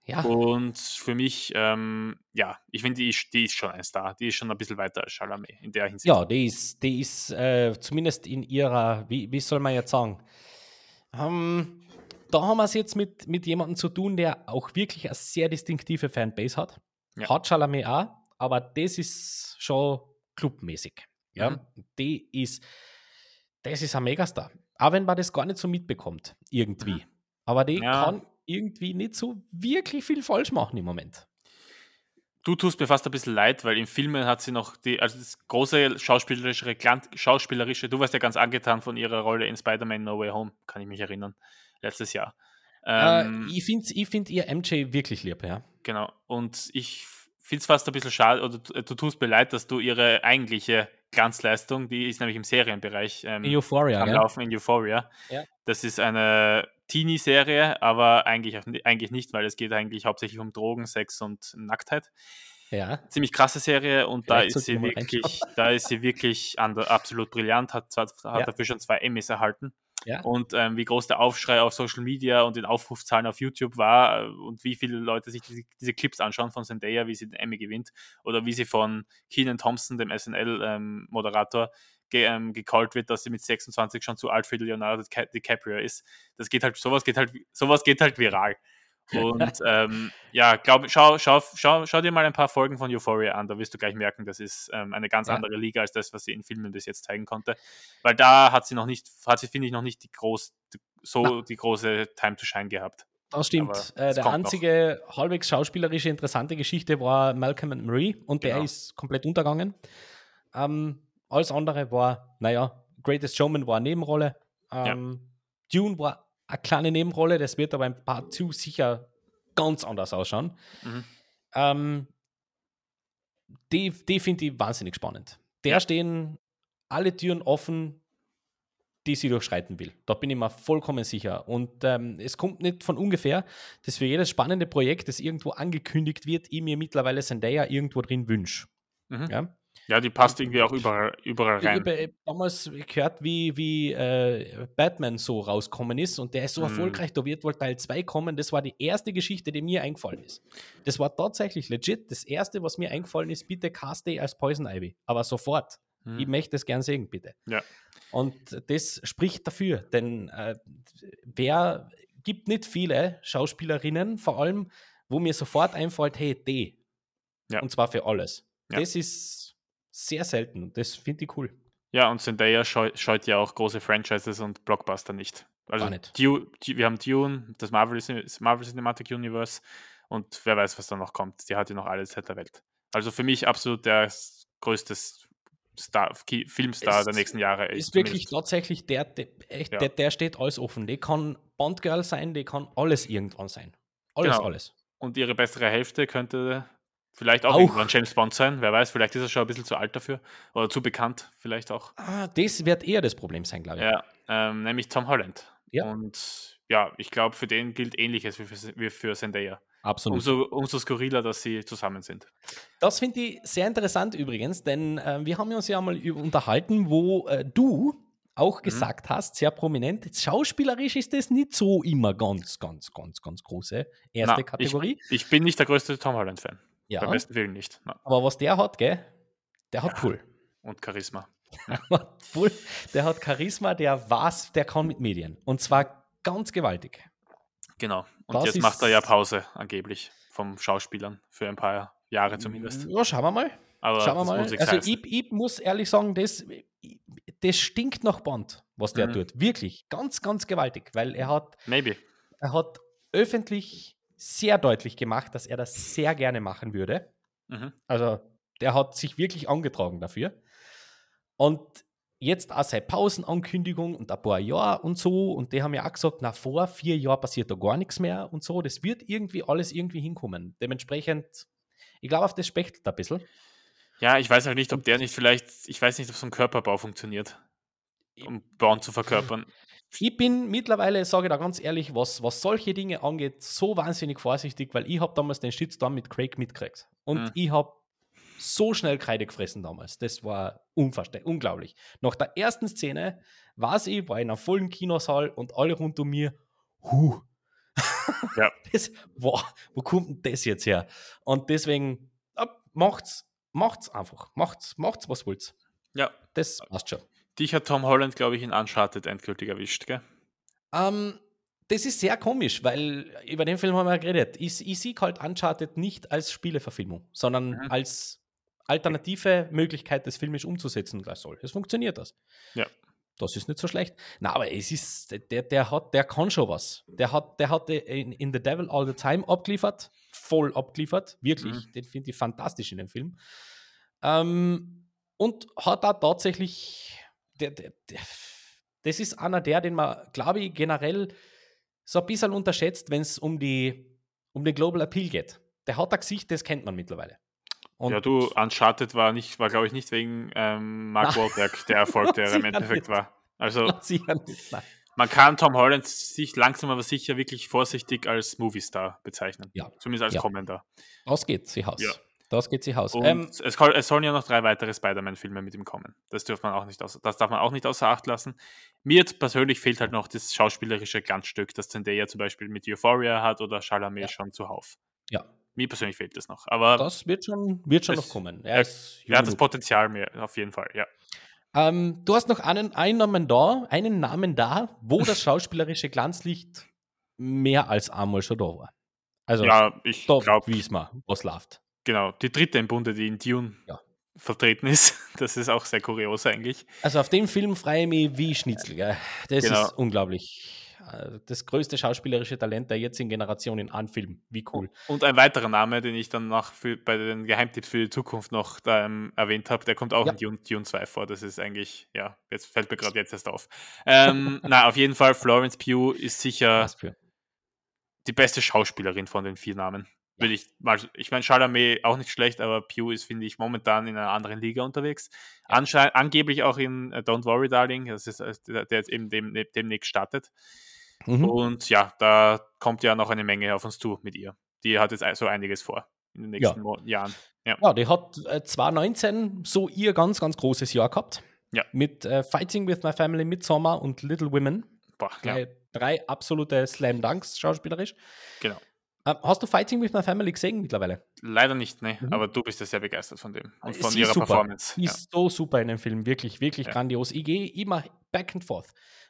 Ja. Und für mich, ähm, ja, ich finde, die, die ist schon ein Star. Die ist schon ein bisschen weiter als Chalamet in der Hinsicht. Ja, die ist, die ist äh, zumindest in ihrer, wie, wie soll man jetzt sagen, ähm, da haben wir es jetzt mit, mit jemandem zu tun, der auch wirklich eine sehr distinktive Fanbase hat. Ja. Hat Chalamet auch, aber das ist schon clubmäßig. Ja, mhm. die ist, das ist ein Megastar. Auch wenn man das gar nicht so mitbekommt, irgendwie. Mhm. Aber die ja. kann irgendwie nicht so wirklich viel falsch machen im Moment. Du tust mir fast ein bisschen leid, weil in Filmen hat sie noch die, also das große schauspielerische, schauspielerische, du warst ja ganz angetan von ihrer Rolle in Spider-Man No Way Home, kann ich mich erinnern letztes Jahr. Äh, ähm, äh, ich finde ich find ihr MJ wirklich lieb, ja. Genau. Und ich finde es fast ein bisschen schade, oder du, du, tust mir leid, dass du ihre eigentliche Glanzleistung, die ist nämlich im Serienbereich ähm, Euphoria, laufen in Euphoria. Ja. Das ist eine Teenie-Serie, aber eigentlich, eigentlich nicht, weil es geht eigentlich hauptsächlich um Drogen, Sex und Nacktheit. Ja. Ziemlich krasse Serie und da ist sie wirklich, da ist sie wirklich absolut brillant, hat, zwar- hat Ja. dafür schon zwei Emmys erhalten. Ja. Und ähm, wie groß der Aufschrei auf Social Media und den Aufrufzahlen auf YouTube war äh, und wie viele Leute sich diese, diese Clips anschauen von Zendaya, wie sie den Emmy gewinnt oder wie sie von Keenan Thompson, dem SNL-Moderator, ge ähm, gecallt wird, dass sie mit 26 schon zu alt für Leonardo Dica- DiCaprio ist. Das geht halt, sowas geht halt, sowas geht halt viral. Und ähm, ja, glaub, schau, schau, schau, schau dir mal ein paar Folgen von Euphoria an, da wirst du gleich merken, das ist ähm, eine ganz Ja. andere Liga als das, was sie in Filmen bis jetzt zeigen konnte. Weil da hat sie noch nicht, hat sie, finde ich, noch nicht die groß, so Na. die große Time to Shine gehabt. Das stimmt. Äh, der kommt noch. einzige halbwegs schauspielerische interessante Geschichte war Malcolm and Marie und der Genau. ist komplett untergegangen. Ähm, alles andere war, naja, Greatest Showman war eine Nebenrolle. Ähm, Dune war eine kleine Nebenrolle, das wird aber ein Part 2 sicher ganz anders ausschauen. Mhm. Ähm, die die finde ich wahnsinnig spannend. Der Ja. stehen alle Türen offen, die sie durchschreiten will. Da bin ich mir vollkommen sicher. Und ähm, es kommt nicht von ungefähr, dass für jedes spannende Projekt, das irgendwo angekündigt wird, ich mir mittlerweile Zendaya irgendwo drin wünsche. Mhm. Ja? Ja, die passt irgendwie auch überall, überall Ich rein. habe damals gehört, wie, wie äh, Batman so rauskommen ist und der ist so Mhm. erfolgreich, da wird wohl Teil 2 kommen. Das war die erste Geschichte, die mir eingefallen ist. Das war tatsächlich legit. Das erste, was mir eingefallen ist, bitte cast als Poison Ivy. Aber sofort. Mhm. Ich möchte es gern sehen, bitte. Ja. Und das spricht dafür, denn äh, wer gibt nicht viele Schauspielerinnen, vor allem, wo mir sofort einfällt, hey, die. Ja. Und zwar für alles. Ja. Das ist sehr selten. und Das finde ich cool. Ja, und Zendaya scheu, scheut ja auch große Franchises und Blockbuster nicht. Also nicht. Dune, Du- wir haben Dune, das Marvel, Marvel Cinematic Universe und wer weiß, was da noch kommt. Die hat ja noch alle Zeit der Welt. Also für mich absolut der größte Star, Filmstar Es der nächsten Jahre. Ist wirklich tatsächlich der, der, echt, Ja. der, der steht alles offen. Die kann Bondgirl sein, die kann alles irgendwann sein. Alles, Genau. alles. Und ihre bessere Hälfte könnte vielleicht auch, Auch. irgendwann James Bond sein. Wer weiß, vielleicht ist er schon ein bisschen zu alt dafür oder zu bekannt, vielleicht auch. Ah, das wird eher das Problem sein, glaube ich. Ja, ähm, nämlich Tom Holland. Ja. Und ja, ich glaube, für den gilt Ähnliches wie für, wie für Zendaya. Absolut. Umso, umso skurriler, dass sie zusammen sind. Das finde ich sehr interessant übrigens, denn äh, wir haben uns ja mal unterhalten, wo äh, du auch gesagt hast, sehr prominent, schauspielerisch ist das nicht so immer ganz, ganz, ganz, ganz große erste Na, Kategorie. Ich bin nicht der größte Tom Holland-Fan. Ja, Beim besten Willen nicht. Na. aber was der hat, gell? Der hat cool. Und Charisma. Cool. Der hat Charisma, der was, der kann mit Medien. Und zwar ganz gewaltig. Genau. Und Das jetzt macht er ja Pause, angeblich, vom Schauspielern. Für ein paar Jahre zumindest. Ja, schauen wir mal. Aber Schauen wir mal. Also heißen. ich, ich muss ehrlich sagen, das, das stinkt nach Band, was der Mhm. tut. Wirklich. Ganz, ganz gewaltig. Weil er hat, Maybe. er hat öffentlich sehr deutlich gemacht, dass er das sehr gerne machen würde. Mhm. Also der hat sich wirklich angetragen dafür. Und jetzt auch seine Pausenankündigung und ein paar Jahre und so. Und die haben ja auch gesagt, na, vor vier Jahren passiert da gar nichts mehr und so. Das wird irgendwie alles irgendwie hinkommen. Dementsprechend, ich glaube, auf das spechtelt ein bisschen. Ja, ich weiß halt nicht, ob der nicht vielleicht, ich weiß nicht, ob so ein Körperbau funktioniert, um Bond zu verkörpern. Ich bin mittlerweile, sage ich da ganz ehrlich, was, was solche Dinge angeht, so wahnsinnig vorsichtig, weil ich habe damals den Shitstorm mit Craig mitgekriegt. Und Mhm. ich habe so schnell Kreide gefressen damals. Das war unverständlich, unglaublich. Nach der ersten Szene war ich, war in einem vollen Kinosaal und alle rund um mir, huh. Ja. Das, wow, wo kommt denn das jetzt her? Und deswegen, ab, macht's, macht's einfach. Macht's, macht's, was wollt. Ja. Das passt schon. Dich hat Tom Holland, glaube ich, in Uncharted endgültig erwischt, gell? Ähm, das ist sehr komisch, weil über den Film haben wir ja geredet. Ich, ich sehe halt Uncharted nicht als Spieleverfilmung, sondern Mhm. als alternative Möglichkeit, das filmisch umzusetzen das soll. Es funktioniert das. Ja. Das ist nicht so schlecht. Na, aber es ist, der, der hat, der kann schon was. Der hat, der hat in, in The Devil All the Time abgeliefert, voll abgeliefert, wirklich. Mhm. Den finde ich fantastisch in dem Film. Ähm, und hat da tatsächlich, der, der, der, das ist einer der, den man, glaube ich, generell so ein bisschen unterschätzt, wenn es um, die, um den Global Appeal geht. Der hat ein Gesicht, das kennt man mittlerweile. Und ja, du, Uncharted war, nicht, war glaube ich, nicht wegen ähm, Mark Ach. Wahlberg der Erfolg, der er im Endeffekt nicht. war. Also, nicht. Nein. man kann Tom Holland sich langsam aber sicher wirklich vorsichtig als Movie-Star bezeichnen. Ja. Zumindest als Ja. Kommender. Aus geht's, sie Haus. Ja. Das geht sich aus. Ähm, es, es sollen ja noch drei weitere Spider-Man-Filme mit ihm kommen. Das, dürft man auch nicht aus, das darf man auch nicht außer Acht lassen. Mir jetzt persönlich fehlt halt noch das schauspielerische Glanzstück, das Zendaya zum Beispiel mit Euphoria hat oder Chalamet Ja. schon zuhauf. ja, Mir persönlich fehlt das noch. Aber das wird schon, wird schon es- noch kommen. er- ist er hat das. Potenzial mehr, auf jeden Fall, ja. Ähm, du hast noch einen, einen Namen da, einen Namen da, wo das schauspielerische Glanzlicht mehr als einmal schon da war. Also, Ja, ich glaube, wissen wir, was läuft. Genau, die dritte im Bunde, die in Dune Ja. vertreten ist. Das ist auch sehr kurios eigentlich. Also auf dem Film freue ich mich wie Schnitzel. Gell? Das Genau. ist unglaublich. Äh, Das größte schauspielerische Talent der jetzigen Generation in einem Film. Wie cool. Und ein weiterer Name, den ich dann nach für, bei den Geheimtipps für die Zukunft noch ähm, erwähnt habe, der kommt auch Ja. in Dune, Dune 2 vor. Das ist eigentlich, ja, jetzt fällt mir gerade jetzt erst auf. Ähm, na, auf jeden Fall, Florence Pugh ist sicher die beste Schauspielerin von den vier Namen. Ja. Will ich mal, ich meine, Chalamet auch nicht schlecht, aber Pugh ist, finde ich, momentan in einer anderen Liga unterwegs. Ja. Angeblich auch in äh, Don't Worry, Darling, das ist äh, der, jetzt eben dem, demnächst startet. Mhm. Und ja, da kommt ja noch eine Menge auf uns zu mit ihr. Die hat jetzt so einiges vor in den Ja. nächsten Mo Jahren. Ja. Ja, die hat äh, 2019 so ihr ganz, ganz großes Jahr gehabt. Ja. Mit äh, Fighting with My Family, Midsommar und Little Women. Boah, ja, Drei absolute Slam Dunks schauspielerisch. genau. Äh, hast du Fighting with My Family gesehen mittlerweile? Leider nicht, ne. Mhm. Aber du bist ja sehr begeistert von dem und Sie von ist ihrer super. Performance. Die Ja. ist so super in dem Film, wirklich, wirklich Ja. grandios. Ich gehe immer back and forth.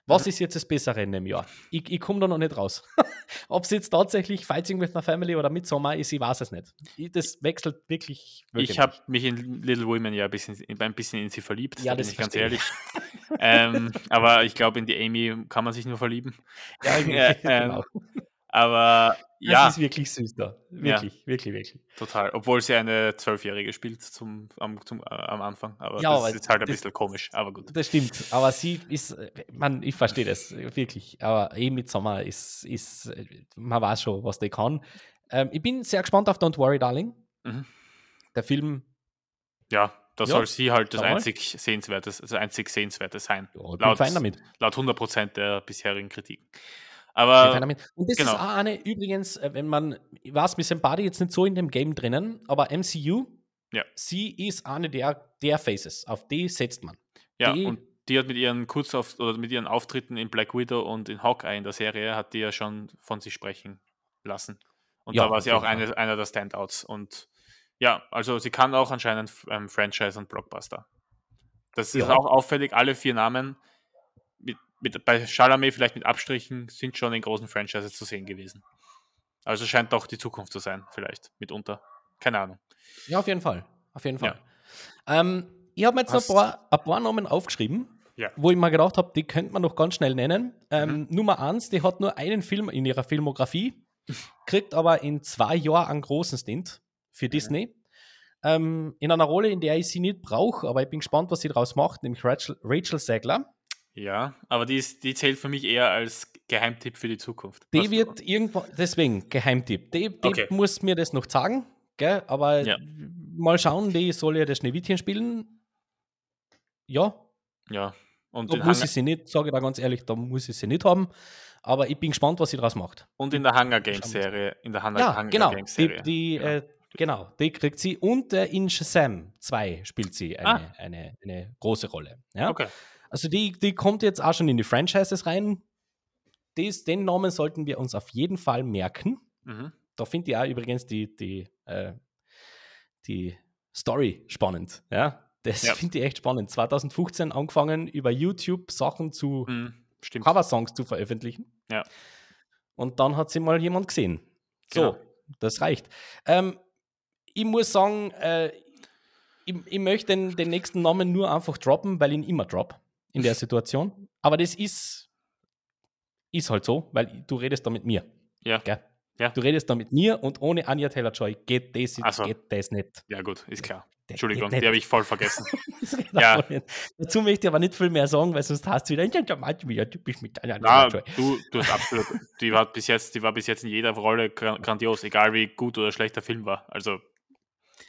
Was Mhm. ist jetzt das Bessere in dem Jahr? Ich, ich komme da noch nicht raus. Ob es jetzt tatsächlich Fighting with My Family oder Midsommar ist, ich weiß es nicht. Ich, das wechselt wirklich. wirklich. Ich habe mich in Little Women ja ein bisschen, ein bisschen in sie verliebt, Ja, da bin das ich ganz ehrlich. ähm, aber ich glaube, in die Amy kann man sich nur verlieben. Ja, Ja, ähm, Aber Das ja, ist wirklich süß da. Wirklich, wirklich, wirklich. total. Obwohl sie eine Zwölfjährige spielt zum, am, zum, äh, am Anfang. Aber Ja, das aber ist halt ein das- bisschen komisch. Aber gut. Das stimmt. Aber sie ist, äh, man, ich verstehe das wirklich. Aber eh mit Sommer ist, ist, äh, man weiß schon, was die kann. Ähm, ich bin sehr gespannt auf Don't Worry, Darling. Mhm. Der Film, Ja, da Ja, soll sie halt das einzig Sehenswerte, das einzig Sehenswerte sein. ja, ich bin Laut- damit. Laut 100% der bisherigen Kritiken. Aber. Und das genau. ist auch eine, übrigens, äh, wenn man, ich weiß, wir sind beide jetzt nicht so in dem Game drinnen, aber MCU, Ja. sie ist eine der, der Faces, auf die setzt man. ja, die- und die hat mit ihren Kurzauf oder mit ihren Auftritten in Black Widow und in Hawkeye in der Serie hat die ja schon von sich sprechen lassen. Und Ja, da war sie auch eine, einer der Standouts. Und ja, also sie kann auch anscheinend ähm, Franchise und Blockbuster. Das ist Ja. auch auffällig, alle vier Namen, mit, bei Chalamet vielleicht mit Abstrichen, sind schon in großen Franchises zu sehen gewesen. Also scheint doch die Zukunft zu sein, vielleicht, mitunter. Keine Ahnung. Ja, auf jeden Fall. Auf jeden Fall. Ähm, ich habe mir jetzt noch Hast- ein paar, ein paar Namen aufgeschrieben, Ja. wo ich mir gedacht habe, die könnte man noch ganz schnell nennen. Ähm, Mhm. Nummer eins, die hat nur einen Film in ihrer Filmografie, kriegt aber in zwei Jahren einen großen Stint für Mhm. Disney. Ähm, in einer Rolle, in der ich sie nicht brauche, aber ich bin gespannt, was sie daraus macht, nämlich Rachel, Rachel Segler. Ja, aber die, ist, die zählt für mich eher als Geheimtipp für die Zukunft. Die Was- wird irgendwann, deswegen Geheimtipp, die, die Okay. muss mir das noch sagen, gell? aber Ja. mal schauen, die soll ja das Schneewittchen spielen. Ja, Ja. Und, Da muss Hunger, ich sie nicht, sage ich da ganz ehrlich, da muss ich sie nicht haben. Aber ich bin gespannt, was sie daraus macht. und in der Hunger Games Serie. In der Hunger, Ja, Hunger genau. Games Die, Serie. die, Genau. Äh, genau, die kriegt sie. Und äh, in Shazam 2 spielt sie eine, Ah. eine, eine große Rolle. Ja? Okay. Also die, die kommt jetzt auch schon in die Franchises rein. Dies, den Namen sollten wir uns auf jeden Fall merken. Mhm. Da finde ich auch übrigens die, die, äh, die Story spannend. Ja? Das Ja. finde ich echt spannend. 2015 angefangen, über YouTube Sachen zu Mhm. Coversongs zu veröffentlichen. Ja. Und dann hat sie mal jemand gesehen. So, Genau. das reicht. Ähm, ich muss sagen, äh, ich, ich möchte den, den nächsten Namen nur einfach droppen, weil ich ihn immer drop in der Situation. Aber das ist, ist halt so, weil du redest da mit mir. Ja. Gell? Ja. Du redest da mit mir und ohne Anja Taylor-Joy geht das, so. geht das nicht. Ja, gut, ist klar. Das Entschuldigung, die habe ich voll vergessen. Ja. Dazu möchte ich aber nicht viel mehr sagen, weil sonst hast du wieder, ja, der typisch mit Anja Na, Taylor-Joy. du, du hast absolut. Die war bis jetzt, die war bis jetzt in jeder Rolle gra- grandios, egal wie gut oder schlecht der Film war. Also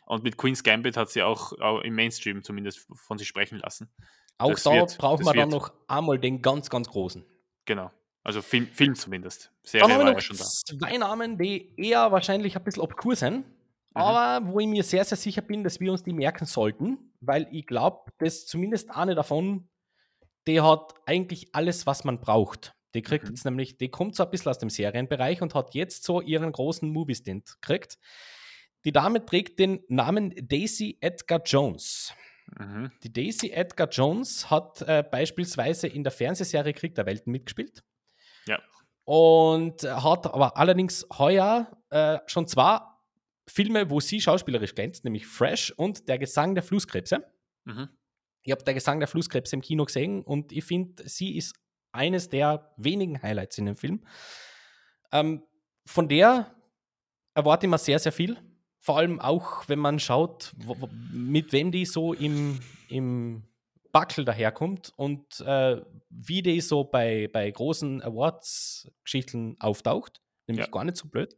und mit Queen's Gambit hat sie auch, auch im Mainstream zumindest von sich sprechen lassen. Auch Das da wird- brauchen wir dann noch einmal den ganz, ganz großen. Genau. Also Film, Film zumindest. Dann Serie haben wir war noch ja schon da. zwei Namen, die eher wahrscheinlich ein bisschen obskur sind, aber wo ich mir sehr, sehr sicher bin, dass wir uns die merken sollten, weil ich glaube, dass zumindest eine davon, die hat eigentlich alles, was man braucht. Die kriegt Mhm. jetzt nämlich, die kommt so ein bisschen aus dem Serienbereich und hat jetzt so ihren großen Movie-Stint gekriegt. Die Dame trägt den Namen Daisy Edgar Jones. Mhm. Die Daisy Edgar Jones hat äh, beispielsweise in der Fernsehserie Krieg der Welten mitgespielt. Ja. Und hat aber allerdings heuer äh, schon zwei Filme, wo sie schauspielerisch glänzt, nämlich Fresh und Der Gesang der Flusskrebse. Mhm. Ich habe Der Gesang der Flusskrebse im Kino gesehen und ich finde, sie ist eines der wenigen Highlights in dem Film. Ähm, von der erwarte ich mir sehr, sehr viel. Vor allem auch, wenn man schaut, mit wem die so im, im Backel daherkommt und äh, wie die so bei, bei großen Awards-Geschichten auftaucht. Nämlich Ja. gar nicht so blöd.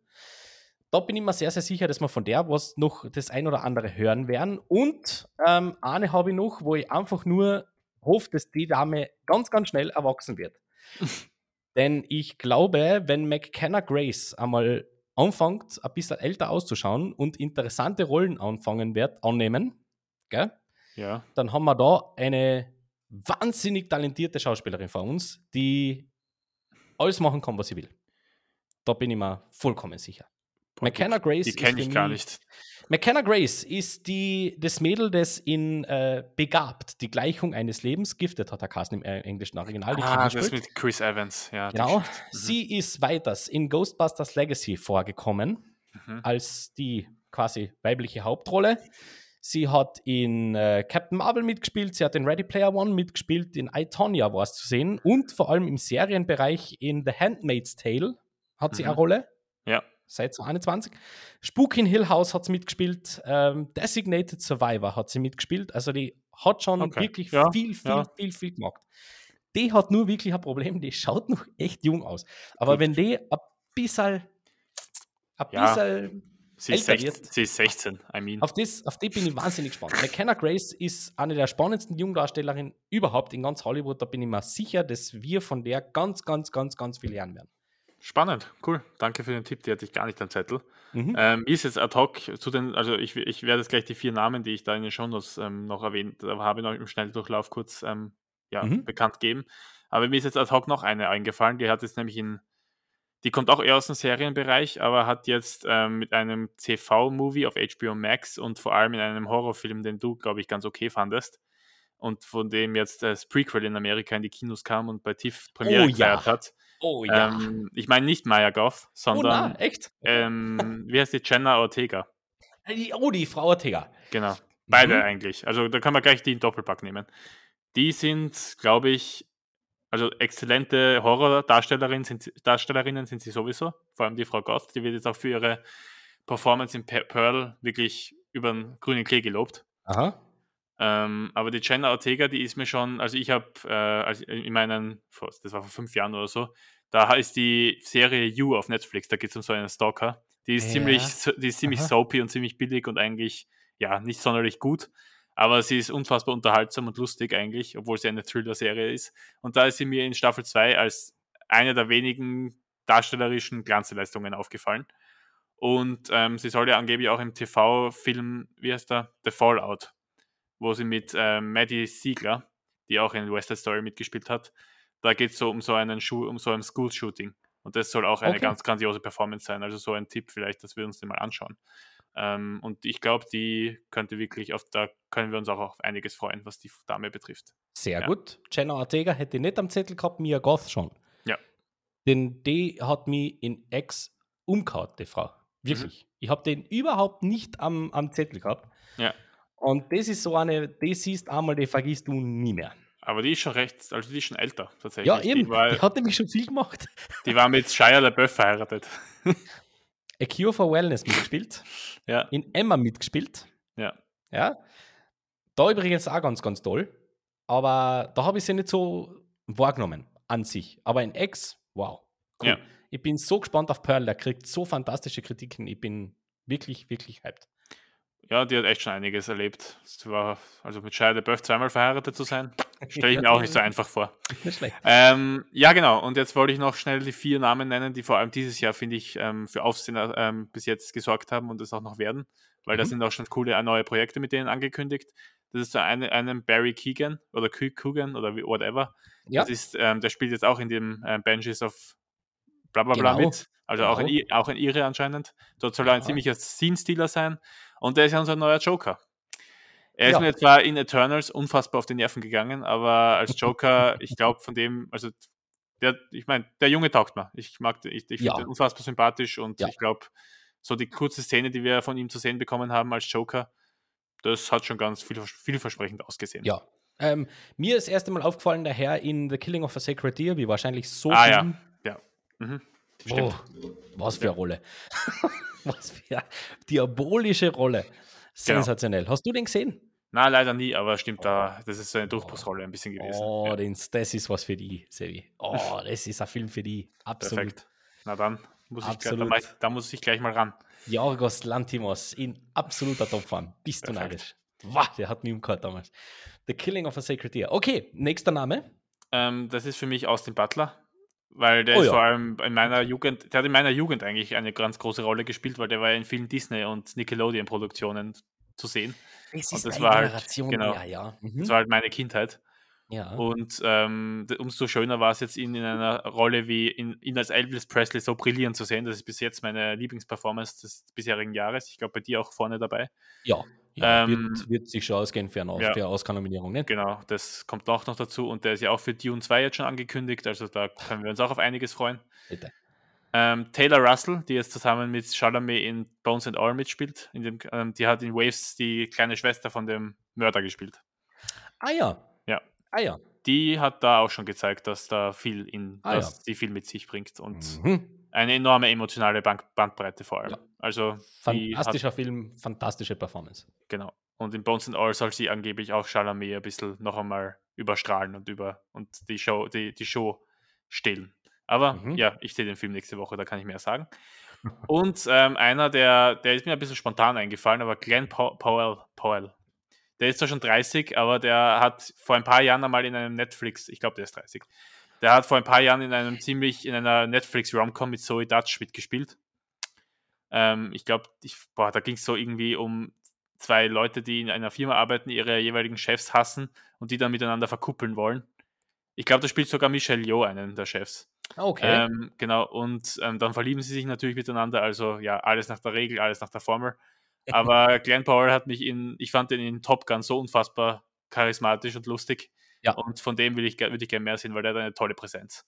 Da bin ich mir sehr, sehr sicher, dass wir von der was noch das ein oder andere hören werden. Und ähm, eine habe ich noch, wo ich einfach nur hoffe, dass die Dame ganz, ganz schnell erwachsen wird. Denn ich glaube, wenn McKenna Grace einmal anfängt, ein bisschen älter auszuschauen und interessante Rollen anfangen wird, annehmen, gell, Ja. dann haben wir da eine wahnsinnig talentierte Schauspielerin vor uns, die alles machen kann, was sie will. Da bin ich mir vollkommen sicher. McKenna Grace Die kenne ich gar nicht. McKenna Grace ist die, das Mädel, das in äh, Begabt, die Gleichung eines Lebens, Gifted hat er Carsten im äh, englischen Original. die Ah, das mit Chris Evans. Ja, Genau. Mhm. Sie ist weiters in Ghostbusters Legacy vorgekommen Mhm. als die quasi weibliche Hauptrolle. Sie hat in äh, Captain Marvel mitgespielt, sie hat in Ready Player One mitgespielt, in I, Tonya war es zu sehen und vor allem im Serienbereich in The Handmaid's Tale hat sie Mhm. eine Rolle, Ja. Seit 2021. Spuk in Hill House hat sie mitgespielt, ähm, Designated Survivor hat sie mitgespielt, also die hat schon Okay. wirklich Ja, viel, viel, ja. viel, viel gemacht. Die hat nur wirklich ein Problem, die schaut noch echt jung aus. Aber Gut. wenn die ein bisschen, ein Ja. bisschen Sie ist, älter 16, wird. sie ist 16, I mean. auf, das, auf die bin ich wahnsinnig gespannt. McKenna Grace ist eine der spannendsten Jungdarstellerinnen überhaupt in ganz Hollywood. Da bin ich mir sicher, dass wir von der ganz, ganz, ganz, ganz viel lernen werden. Spannend, cool. Danke für den Tipp, die hatte ich gar nicht am Zettel. Mhm. Ähm, ist jetzt ad hoc zu den, also ich, ich werde jetzt gleich die vier Namen, die ich da in den Shownotes ähm, noch erwähnt habe, noch im Schnelldurchlauf kurz ähm, ja, Mhm. bekannt geben. Aber mir ist jetzt ad hoc noch eine eingefallen, die hat jetzt nämlich in, die kommt auch eher aus dem Serienbereich, aber hat jetzt ähm, mit einem TV-Movie auf HBO Max und vor allem in einem Horrorfilm, den du, glaube ich, ganz okay fandest und von dem jetzt das Prequel in Amerika in die Kinos kam und bei TIFF Premiere Oh ja. gefeiert hat. Oh ja. Ähm, ich meine nicht Maya Goth, oh sondern na, echt? ähm, wie heißt die? Jenna Ortega. Äh, Oh, die Frau Ortega. Genau. Beide Mhm. eigentlich. Also da kann man gleich die in Doppelpack nehmen. Die sind, glaube ich, also exzellente Horror-Darstellerinnen sind, sie- Darstellerinnen sind sie sowieso. Vor allem die Frau Goth, die wird jetzt auch für ihre Performance in Pe- Pearl wirklich über den grünen Klee gelobt. Aha. Ähm, aber die Jenna Ortega, die ist mir schon, also ich habe äh, als in meinen, das war vor fünf Jahren oder so, da ist die Serie You auf Netflix, da geht es um so einen Stalker. Die ist Ja. ziemlich, die ist ziemlich Aha. soapy und ziemlich billig und eigentlich, ja, nicht sonderlich gut. Aber sie ist unfassbar unterhaltsam und lustig eigentlich, obwohl sie eine Thriller-Serie ist. Und da ist sie mir in Staffel 2 als eine der wenigen darstellerischen Glanzleistungen aufgefallen. Und ähm, sie soll ja angeblich auch im TV-Film, wie heißt der? The Fallout, wo sie mit ähm, Maddie Siegler, die auch in West Side Story mitgespielt hat, da geht es so um so einen Schu um so ein School-Shooting. Und das soll auch eine Okay. ganz grandiose Performance sein. Also so ein Tipp vielleicht, dass wir uns den mal anschauen. Ähm, und ich glaube, die könnte wirklich auf, da können wir uns auch auf einiges freuen, was die Dame betrifft. Sehr Ja. gut. Jenna Ortega hätte ich nicht am Zettel gehabt, Mia Goth schon. Ja. Denn die hat mich in Ex umgehauen, die Frau. Wirklich. Ich habe den überhaupt nicht am, am Zettel gehabt. Ja. Und das ist so eine, die siehst einmal, die vergisst du nie mehr. Aber die ist schon recht, also die ist schon älter tatsächlich. Ja, eben. Die war, Die hat nämlich schon viel gemacht. die war mit Shia LaBeouf verheiratet. A Cure for Wellness mitgespielt. Ja, In Emma mitgespielt. ja. Ja. Da übrigens auch ganz, ganz toll. Aber da habe ich sie nicht so wahrgenommen an sich. Aber in Ex, wow. Cool. Ja. Ich bin so gespannt auf Pearl. Der kriegt so fantastische Kritiken. Ich bin wirklich, wirklich hyped. Ja, die hat echt schon einiges erlebt. War, also mit Shia LaBeouf zweimal verheiratet zu sein. Stelle ich mir auch nicht so einfach vor. Nicht schlecht. Ähm, ja, genau. Und jetzt wollte ich noch schnell die vier Namen nennen, die vor allem dieses Jahr, finde ich, ähm, für Aufsehen ähm, bis jetzt gesorgt haben und es auch noch werden, weil da Mhm. sind auch schon coole äh, neue Projekte mit denen angekündigt. Das ist so eine, einen Barry Keegan oder Coogan oder whatever. Ja, Das ist, ähm, der spielt jetzt auch in dem ähm, Benches of bla bla bla Genau, mit. Also auch, in, genau. Auch in Ire anscheinend. Dort soll er ein ziemlicher Scene-Stealer sein. Und der ist ja unser neuer Joker. Er ist Ja. mir zwar in Eternals unfassbar auf die Nerven gegangen, aber als Joker, ich glaube von dem, also der, ich meine, der Junge taugt mir. Ich mag, ich, ich finde Ja. den unfassbar sympathisch und Ja. ich glaube, so die kurze Szene, die wir von ihm zu sehen bekommen haben als Joker, das hat schon ganz viel, vielversprechend ausgesehen. ja. Ähm, mir ist erst einmal aufgefallen, der Herr in The Killing of a Sacred Deer, wie wahrscheinlich so Ah, ja. Ja. Mhm. Stimmt. Oh, was für eine Rolle. was für eine diabolische Rolle. Sensationell. Hast du den gesehen? Na, leider nie, aber stimmt, da, das ist so eine Durchbruchsrolle ein bisschen gewesen. Oh, ja, den, das ist was für die, Sevi. Oh, das ist ein Film für die. Absolut. perfekt. Na dann muss, ich, gleich- Absolut. da, muss ich gleich mal ran. Jorgos Lantimos in absoluter Topform. Bist du narrisch. Wow, der hat mich umgehört damals. The Killing of a Sacred Deer. Okay, nächster Name. Ähm, das ist für mich Austin Butler, weil der Oh ist ja. vor allem in meiner Jugend, der hat in meiner Jugend eigentlich eine ganz große Rolle gespielt, weil der war ja in vielen Disney- und Nickelodeon-Produktionen zu sehen. Es Und das eine war halt- Generation, genau. ja, ja. Mhm. Das war halt meine Kindheit. ja. Und ähm, umso schöner war es jetzt, ihn in einer Rolle wie in, ihn als Elvis Presley so brillieren zu sehen. Das ist bis jetzt meine Lieblingsperformance des bisherigen Jahres. Ich glaube, bei dir auch vorne dabei. ja, ja Ähm, wird, wird sich schon ausgehen für eine, ja. für Oscar-Nominierung. Ne? Genau, das kommt auch noch dazu. Und der ist ja auch für Dune 2 jetzt schon angekündigt. Also da können wir uns auch auf einiges freuen. Bitte. Ähm, Taylor Russell, die jetzt zusammen mit Chalamet in Bones and All mitspielt, in dem, ähm, die hat in Waves die kleine Schwester von dem Mörder gespielt. Ah ja. Ja. Ah ja. Die hat da auch schon gezeigt, dass da viel in, Ah, dass ja. die viel mit sich bringt und Mhm. Eine enorme emotionale Bank Bandbreite vor allem. Ja. Also die hat, Fantastischer Film, fantastische Performance. genau. Und in Bones and All soll sie angeblich auch Chalamet ein bisschen noch einmal überstrahlen und über und die Show, die, die Show stehlen. Aber Mhm. ja, ich sehe den Film nächste Woche, da kann ich mehr sagen. Und ähm, einer, der, der ist mir ein bisschen spontan eingefallen, aber Glenn Pow- Powell, Powell. Der ist zwar schon 30, aber der hat vor ein paar Jahren einmal in einem Netflix, ich glaube, der ist 30, der hat vor ein paar Jahren in einem ziemlich, in einer Netflix-Romcom mit Zoe Dutch mitgespielt. Ähm, ich glaube, da ging es so irgendwie um zwei Leute, die in einer Firma arbeiten, ihre jeweiligen Chefs hassen und die dann miteinander verkuppeln wollen. Ich glaube, da spielt sogar Michelle Yeoh einen der Chefs. Okay. Ähm, genau, und ähm, dann verlieben sie sich natürlich miteinander, also ja, alles nach der Regel, alles nach der Formel. Aber Glenn Powell hat mich in, ich fand den in Top Gun so unfassbar charismatisch und lustig. Ja. Und von dem will ich, würde ich gerne mehr sehen, weil der hat eine tolle Präsenz.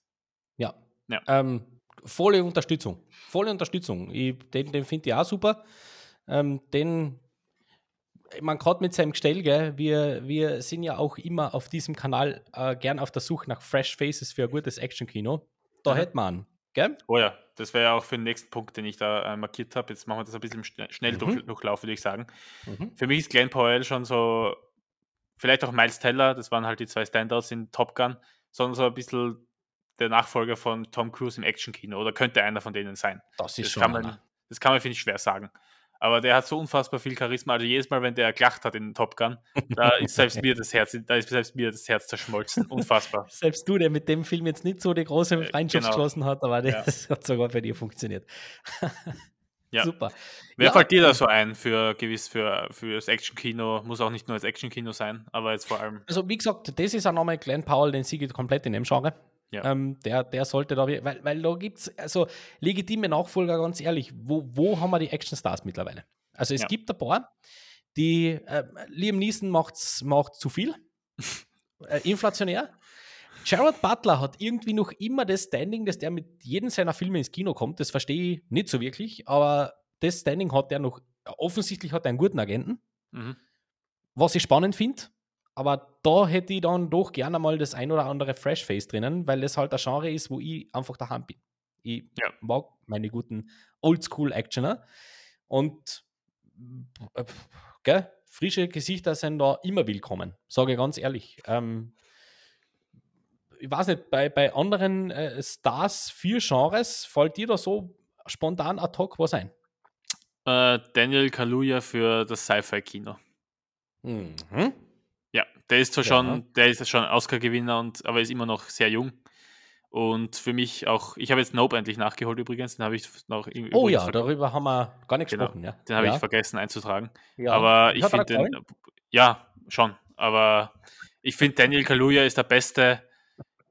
ja. ja. Ähm, volle Unterstützung. Volle Unterstützung. Ich, den den finde ich auch super. Ähm, den, man gerade mit seinem Gestell, gell, wir, wir sind ja auch immer auf diesem Kanal äh, gern auf der Suche nach Fresh Faces für ein gutes Action-Kino. Da Mhm. hätte man, gell? Oh ja, das wäre ja auch für den nächsten Punkt, den ich da äh, markiert habe. Jetzt machen wir das ein bisschen im Schne- Schnelldurchlauf, würde ich sagen. Mhm. Für mich ist Glenn Powell schon so, vielleicht auch Miles Teller, das waren halt die zwei Standouts in Top Gun, sondern so ein bisschen der Nachfolger von Tom Cruise im Action-Kino oder könnte einer von denen sein. Das ist Das schon kann man, das kann man, finde ich, schwer sagen. Aber der hat so unfassbar viel Charisma. Also jedes Mal, wenn der gelacht hat in Top Gun, da ist selbst mir das Herz, da ist selbst mir das Herz zerschmolzen. Unfassbar. Selbst du, der mit dem Film jetzt nicht so die große Freundschaft genau. geschlossen hat, aber Ja. das hat sogar bei dir funktioniert. Ja. Super. Wer Ja, fällt dir da so ein für gewiss für, für das Action-Kino? Muss auch nicht nur das Action-Kino sein, aber jetzt vor allem. Also, wie gesagt, das ist ein Name, Glenn Powell, den siege komplett in dem Genre. Ja. Ähm, der, der sollte da, weil, weil da gibt es, also legitime Nachfolger, ganz ehrlich, wo, wo haben wir die Actionstars mittlerweile? Also, es Ja. gibt ein paar, die, äh, Liam Neeson macht's, macht zu viel, äh, inflationär. Gerard Butler hat irgendwie noch immer das Standing, dass der mit jedem seiner Filme ins Kino kommt. Das verstehe ich nicht so wirklich, aber das Standing hat er noch. Offensichtlich hat er einen guten Agenten Mhm. was ich spannend finde. Aber da hätte ich dann doch gerne mal das ein oder andere Fresh Face drinnen, weil es halt ein Genre ist, wo ich einfach daheim bin. Ich Ja. mag meine guten Oldschool-Actioner und äh, gell, frische Gesichter sind da immer willkommen, sage ich ganz ehrlich. Ähm, ich weiß nicht, bei, bei anderen äh, Stars für Genres fällt dir da so spontan ad hoc was ein? Äh, Daniel Kaluuya für das Sci-Fi-Kino. Mhm. Ja, Der ist zwar Ja. schon, der ist schon Oscar-Gewinner, und, aber ist immer noch sehr jung. Und für mich auch, ich habe jetzt Nope endlich nachgeholt übrigens, den habe ich noch im Oh ja, darüber haben wir gar nicht Genau, gesprochen. Ja. den habe ja. ich vergessen einzutragen. ja. Aber ich er finde den, ja, schon. Aber ich finde, Daniel Kaluuya ist der beste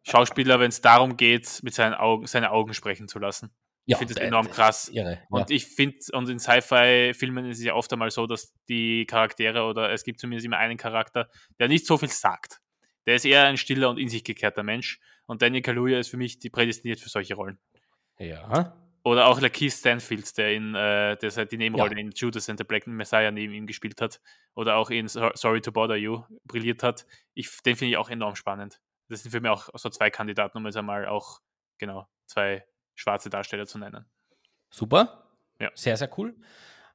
Schauspieler, wenn es darum geht, mit seinen Augen, seine Augen sprechen zu lassen. Ja, finde das der- enorm krass. Irre. Ja. Und ich finde, und in Sci-Fi-Filmen ist es ja oft einmal so, dass die Charaktere oder es gibt zumindest immer einen Charakter, der nicht so viel sagt. Der ist eher ein stiller und in sich gekehrter Mensch. Und Daniel Kaluuya ist für mich die prädestiniert für solche Rollen. ja. Oder auch Lakeith Stanfield, der in äh, der seit die Nebenrolle Ja. in Judas and the Black Messiah neben ihm gespielt hat. Oder auch in So- Sorry to Bother You brilliert hat. Ich, den finde ich auch enorm spannend. Das sind für mich auch so zwei Kandidaten, um jetzt einmal auch genau zwei schwarze Darsteller zu nennen. Super. Ja. Sehr, sehr cool.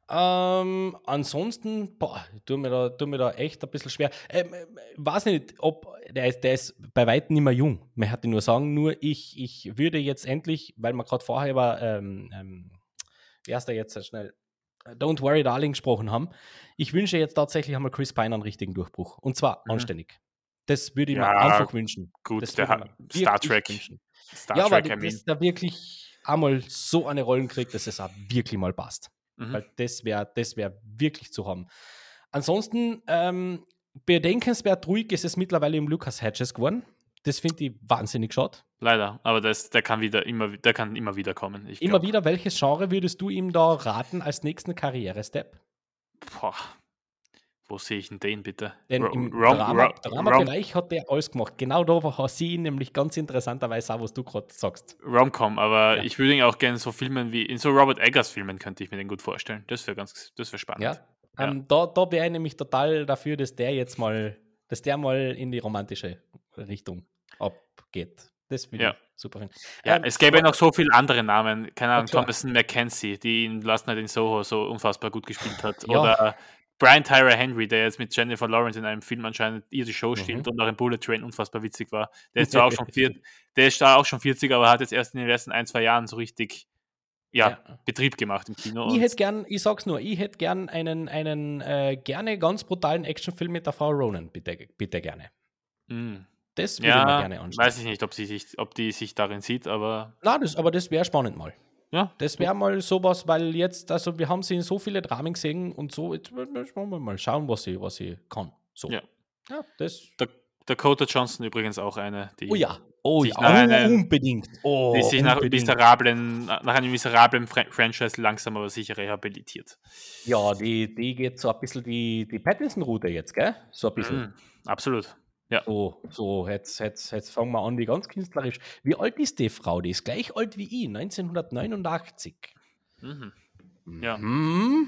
Ähm, ansonsten, boah, tu mir, da, tu mir da echt ein bisschen schwer. Ähm, ähm, weiß nicht, ob der ist, der ist bei weitem nicht mehr jung. Man hatte nur sagen, nur ich, ich würde jetzt endlich, weil wir gerade vorher über, ähm, ähm, wie heißt der jetzt schnell, Don't Worry Darling gesprochen haben. Ich wünsche jetzt tatsächlich einmal Chris Pine einen richtigen Durchbruch. Und zwar Mhm. anständig. Das würde ich mir Ja, einfach wünschen. Gut, Das der mir Star Trek. Star ja, aber Trek, I mean. dass der wirklich einmal so eine Rollen kriegt, dass es auch wirklich mal passt. Mhm. Weil das wäre das wär wirklich zu haben. Ansonsten, ähm, bedenkenswert ruhig ist es mittlerweile im Lucas Hedges geworden. Das finde ich wahnsinnig schade. Leider, aber das, der kann wieder immer, der kann immer wieder kommen. Immer glaub. wieder, welches Genre würdest du ihm da raten als nächsten Karrierestep? Boah. Wo sehe ich denn den bitte? Denn im Rom- Drama- Drama-Bereich hat der alles gemacht. Genau da war sie ihn nämlich ganz interessanterweise auch, was du gerade sagst. Rom-Com, aber Ja. ich würde ihn auch gerne so Filmen wie, in so Robert Eggers Filmen könnte ich mir den gut vorstellen. Das wäre ganz, das wäre spannend. Ja. Ja. Ähm, da da wäre ich nämlich total dafür, dass der jetzt mal, dass der mal in die romantische Richtung abgeht. Das würde Ja. ich super finden. Ja, Ähm, es gäbe ja noch so viele andere Namen. Keine Ahnung. Thomason McKenzie, die in Last Night in Soho so unfassbar gut gespielt hat. Ja. Oder Brian Tyra Henry, der jetzt mit Jennifer Lawrence in einem Film anscheinend ihr die Mhm. Show stiehlt und auch in Bullet Train unfassbar witzig war. Der ist zwar auch schon 40, der ist da auch schon 40, aber hat jetzt erst in den letzten ein, zwei Jahren so richtig ja, Ja. Betrieb gemacht im Kino. Ich hätte gern, ich sag's nur, ich hätte gern einen, einen äh, gerne ganz brutalen Actionfilm mit der Frau Ronan, bitte, bitte gerne. Mm. Das würde ich mir Ja, gerne anschauen. weiß ich nicht, ob, sie sich, ob die sich darin sieht, aber Na, das, aber das wäre spannend mal. Ja, Das wäre mal sowas, weil jetzt, also wir haben sie in so viele Dramen gesehen und so, jetzt wollen wir mal schauen, was sie, was sie kann. So. Ja. ja das. Da- Dakota Johnson übrigens auch eine, die, Oh ja, oh sich ja, nach oh, unbedingt. Oh, die sich nach, unbedingt. miserablen, nach einem miserablen Fran Franchise langsam aber sicher rehabilitiert. Ja, die, die geht so ein bisschen die, die Pattinson-Route jetzt, gell? So ein bisschen. Mhm, absolut. Ja. So, so jetzt, jetzt, jetzt fangen wir an, die ganz künstlerisch. Wie alt ist die Frau? Die ist gleich alt wie ich, 1989. Mhm. Ja. Hm.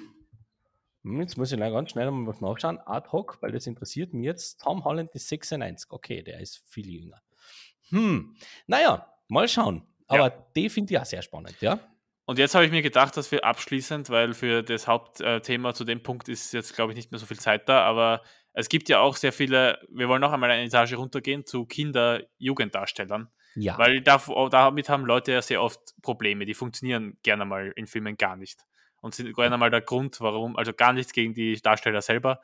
Hm, Jetzt muss ich noch ganz schnell mal was nachschauen. Ad hoc, weil das interessiert mich jetzt. Tom Holland ist 96. Okay, der ist viel jünger. Hm. Naja, mal schauen. Aber die finde ich auch sehr spannend, ja? Und jetzt habe ich mir gedacht, dass wir abschließend, weil für das Hauptthema zu dem Punkt ist jetzt, glaube ich, nicht mehr so viel Zeit da, aber es gibt ja auch sehr viele, wir wollen noch einmal eine Etage runtergehen zu Kinder-Jugenddarstellern, Ja. weil da, damit haben Leute ja sehr oft Probleme, die funktionieren gerne mal in Filmen gar nicht. Und sind gerne mal der Grund, warum, also gar nichts gegen die Darsteller selber,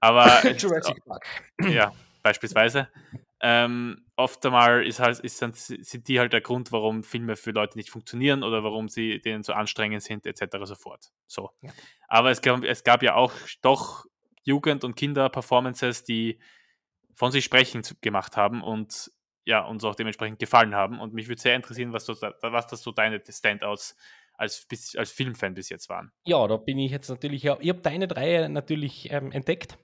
aber Jurassic Park. ja, beispielsweise. Ähm, oft einmal ist halt, ist dann, sind die halt der Grund, warum Filme für Leute nicht funktionieren oder warum sie denen so anstrengend sind, etc. so fort. So. Ja. Aber es gab, es gab ja auch doch Jugend- und Kinder-Performances, die von sich sprechen gemacht haben und ja, uns auch dementsprechend gefallen haben. Und mich würde sehr interessieren, was, so, was das so deine Standouts als, bis, als Filmfan bis jetzt waren. Ja, da bin ich jetzt natürlich, ja, ich habe deine drei natürlich ähm, entdeckt.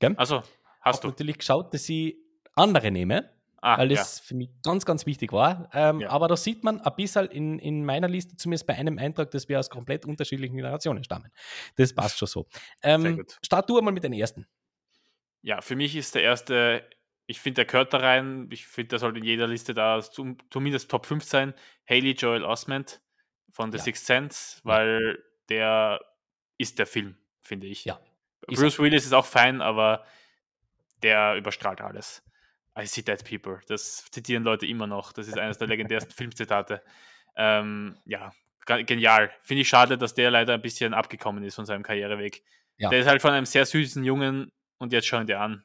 Gell? Also, hast du. natürlich geschaut, dass ich andere nehme, Ah, weil ja. das für mich ganz, ganz wichtig war. Ähm, Ja. Aber da sieht man ein bisschen in, in meiner Liste, zumindest bei einem Eintrag, dass wir aus komplett unterschiedlichen Generationen stammen. Das passt schon so. Ähm, start du einmal mit den ersten. Ja, für mich ist der erste, ich finde, der gehört da rein. Ich finde, der sollte in jeder Liste da zum, zumindest Top 5 sein. Haley Joel Osment von The Ja. Sixth Sense, Ja. weil der ist der Film, finde ich. Ja, Bruce Willis ist auch fein, aber der überstrahlt alles. I see dead people. Das zitieren Leute immer noch. Das ist eines der legendärsten Filmzitate. Ähm, ja, genial. Finde ich schade, dass der leider ein bisschen abgekommen ist von seinem Karriereweg. Ja. Der ist halt von einem sehr süßen Jungen und jetzt schauen dir an.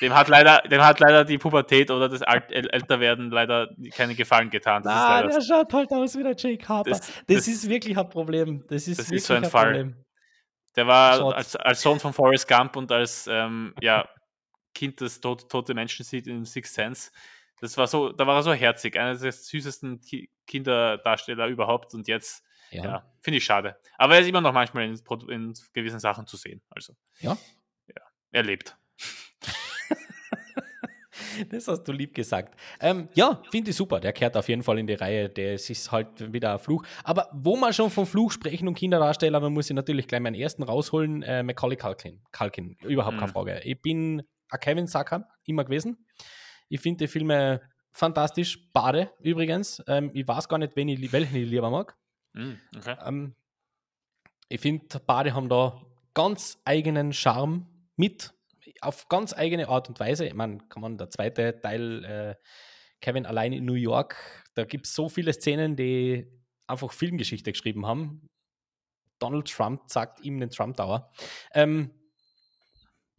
dem hat leider, dem hat leider die Pubertät oder das Alt Älterwerden leider keinen Gefallen getan. Das leider der schaut halt aus wie der Jake Harper. Das- Das, das- ist wirklich ein Problem. Das ist das ist wirklich so ein ein Fall. Problem. Der war als, als Sohn von Forrest Gump und als ähm, ja, Kind, das tot, tote Menschen sieht in Sixth Sense. Das war so, da war er so herzig, einer der süßesten Ki Kinderdarsteller überhaupt und jetzt, Ja. ja, finde ich schade. Aber er ist immer noch manchmal in, in gewissen Sachen zu sehen. Also, Ja. ja er lebt. Das hast du lieb gesagt. Ähm, ja, finde ich super. Der kehrt auf jeden Fall in die Reihe. Der ist halt wieder ein Fluch. Aber wo wir schon vom Fluch sprechen und Kinderdarsteller, dann muss ich natürlich gleich meinen ersten rausholen. Äh, Macaulay Culkin. Culkin. Überhaupt keine Mhm. Frage. Ich bin Kevin Sacker immer gewesen. Ich finde die Filme fantastisch. Bade übrigens. Ähm, ich weiß gar nicht, wen ich, welchen ich lieber mag. Mm, okay. Ähm, ich finde, Bade haben da ganz eigenen Charme mit, auf ganz eigene Art und Weise. Ich meine, kann man der zweite Teil, äh, Kevin allein in New York, da gibt es so viele Szenen, die einfach Filmgeschichte geschrieben haben. Donald Trump sagt ihm den Trump Tower. Ähm,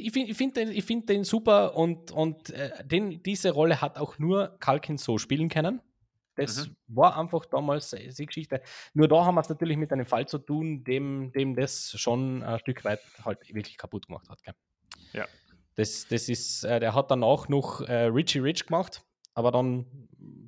ich finde find den, ich find den super und, und äh, den, diese Rolle hat auch nur Kalkin so spielen können. Das Mhm. war einfach damals die Geschichte. Nur da haben wir es natürlich mit einem Fall zu tun, dem, dem das schon ein Stück weit halt wirklich kaputt gemacht hat. Gell? Ja. Das, das ist, äh, der hat dann auch noch äh, Richie Rich gemacht, aber dann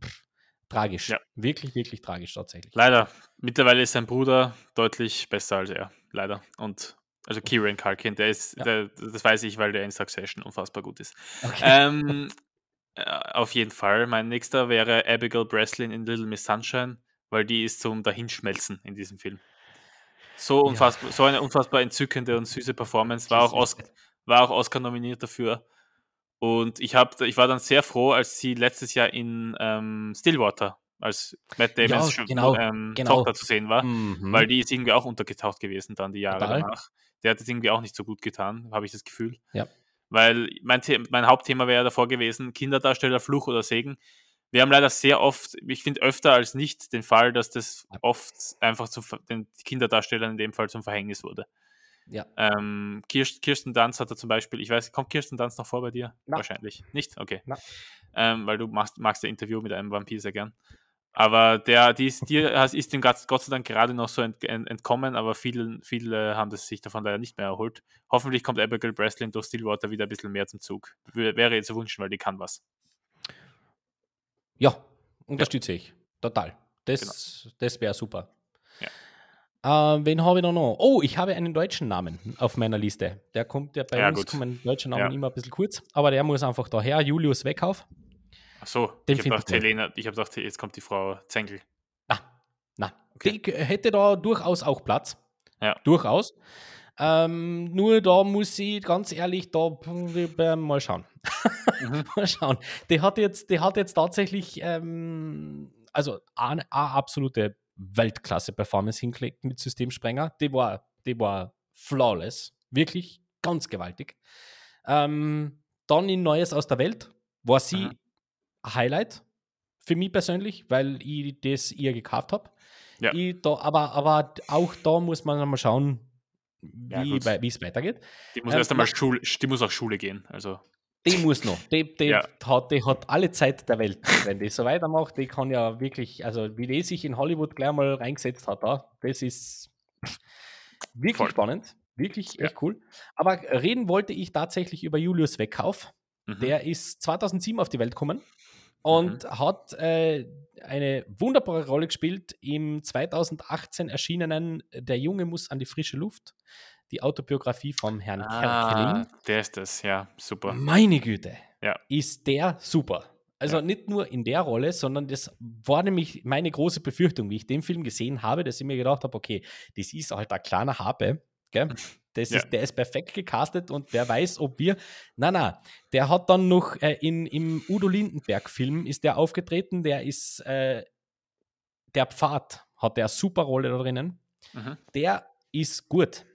pff, tragisch. Ja. Wirklich, wirklich tragisch tatsächlich. Leider. Mittlerweile ist sein Bruder deutlich besser als er. Leider. Und also Kieran Culkin, der ist, Ja. der, das weiß ich, weil der in Succession unfassbar gut ist. Okay. ähm, äh, auf jeden Fall. Mein nächster wäre Abigail Breslin in Little Miss Sunshine, weil die ist zum Dahinschmelzen in diesem Film. So, Ja. unfassbar, so eine unfassbar entzückende und süße Performance. War auch, Os war auch Oscar nominiert dafür. Und ich, hab, ich war dann sehr froh, als sie letztes Jahr in ähm, Stillwater als Matt Ja, Damons Sch- genau, ähm, genau. Tochter zu sehen war, Mhm. weil die ist irgendwie auch untergetaucht gewesen dann die Jahre Total. danach. Der hat es irgendwie auch nicht so gut getan, habe ich das Gefühl. Ja. Weil mein, mein Hauptthema wäre davor gewesen, Kinderdarsteller, Fluch oder Segen. Wir haben leider sehr oft, ich finde öfter als nicht den Fall, dass das oft einfach zu, den Kinderdarstellern in dem Fall zum Verhängnis wurde. ja. Ähm, Kirst, Kirsten Dunst hatte zum Beispiel, ich weiß, kommt Kirsten Dunst noch vor bei dir? Na. Wahrscheinlich. Nicht? Okay. Ähm, weil du machst, magst ein Interview mit einem Vampir sehr gern. Aber der, die ist, die ist dem Gott sei Dank gerade noch so ent, ent, entkommen, aber viele, viele haben das sich davon leider nicht mehr erholt. Hoffentlich kommt Abigail Breslin durch Stillwater wieder ein bisschen mehr zum Zug. Wär- Wäre jetzt zu wünschen, weil die kann was. Ja, unterstütze ich. Total. Das, das wäre super. Ja. Ähm, wen habe ich noch? Oh, ich habe einen deutschen Namen auf meiner Liste. Der kommt ja bei Ja, uns gut. kommen deutsche Namen Ja. immer ein bisschen kurz, aber der muss einfach daher. Julius Weckhauf. Ach so, Den ich habe gedacht. Helena, ich habe gedacht, jetzt kommt die Frau Zengel. Na, na. Okay. Die hätte da durchaus auch Platz. Ja. Durchaus. Ähm, nur da muss ich ganz ehrlich da äh, mal schauen. Mhm. mal schauen. Die hat jetzt, die hat jetzt tatsächlich ähm, also eine, eine absolute Weltklasse-Performance hingelegt mit Systemsprenger. Die war, die war flawless. Wirklich ganz gewaltig. Ähm, dann in Neues aus der Welt war sie Mhm. Highlight für mich persönlich, weil ich das ihr gekauft habe. Ja. Da, aber, aber auch da muss man mal schauen, Ja, wie wie es weitergeht. Die muss Ähm, erst einmal Schule, die muss auch Schule gehen. Also, Die muss noch. Die, die, Ja. hat, die hat alle Zeit der Welt. Wenn die so weitermacht, die kann ja wirklich, also wie die sich in Hollywood gleich mal reingesetzt hat, da, das ist wirklich Voll. spannend. Wirklich Ja. echt cool. Aber reden wollte ich tatsächlich über Julius Weckhauf. mhm. Der ist 2007 auf die Welt gekommen und hat äh, eine wunderbare Rolle gespielt im 2018 erschienenen Der Junge muss an die frische Luft, die Autobiografie vom Herrn Kerkeling. ah, der ist das, ja, super. Meine Güte, Ja. ist der super. Also Ja. nicht nur in der Rolle, sondern das war nämlich meine große Befürchtung, wie ich den Film gesehen habe, dass ich mir gedacht habe, okay, das ist halt ein kleiner Habe, gell? Das Ja. ist, der ist perfekt gecastet und wer weiß, ob wir. Na, na, der hat dann noch äh, in, im Udo Lindenberg-Film ist der aufgetreten, der ist äh, der Pfad, hat der eine super Rolle da drinnen. Mhm. Der ist gut.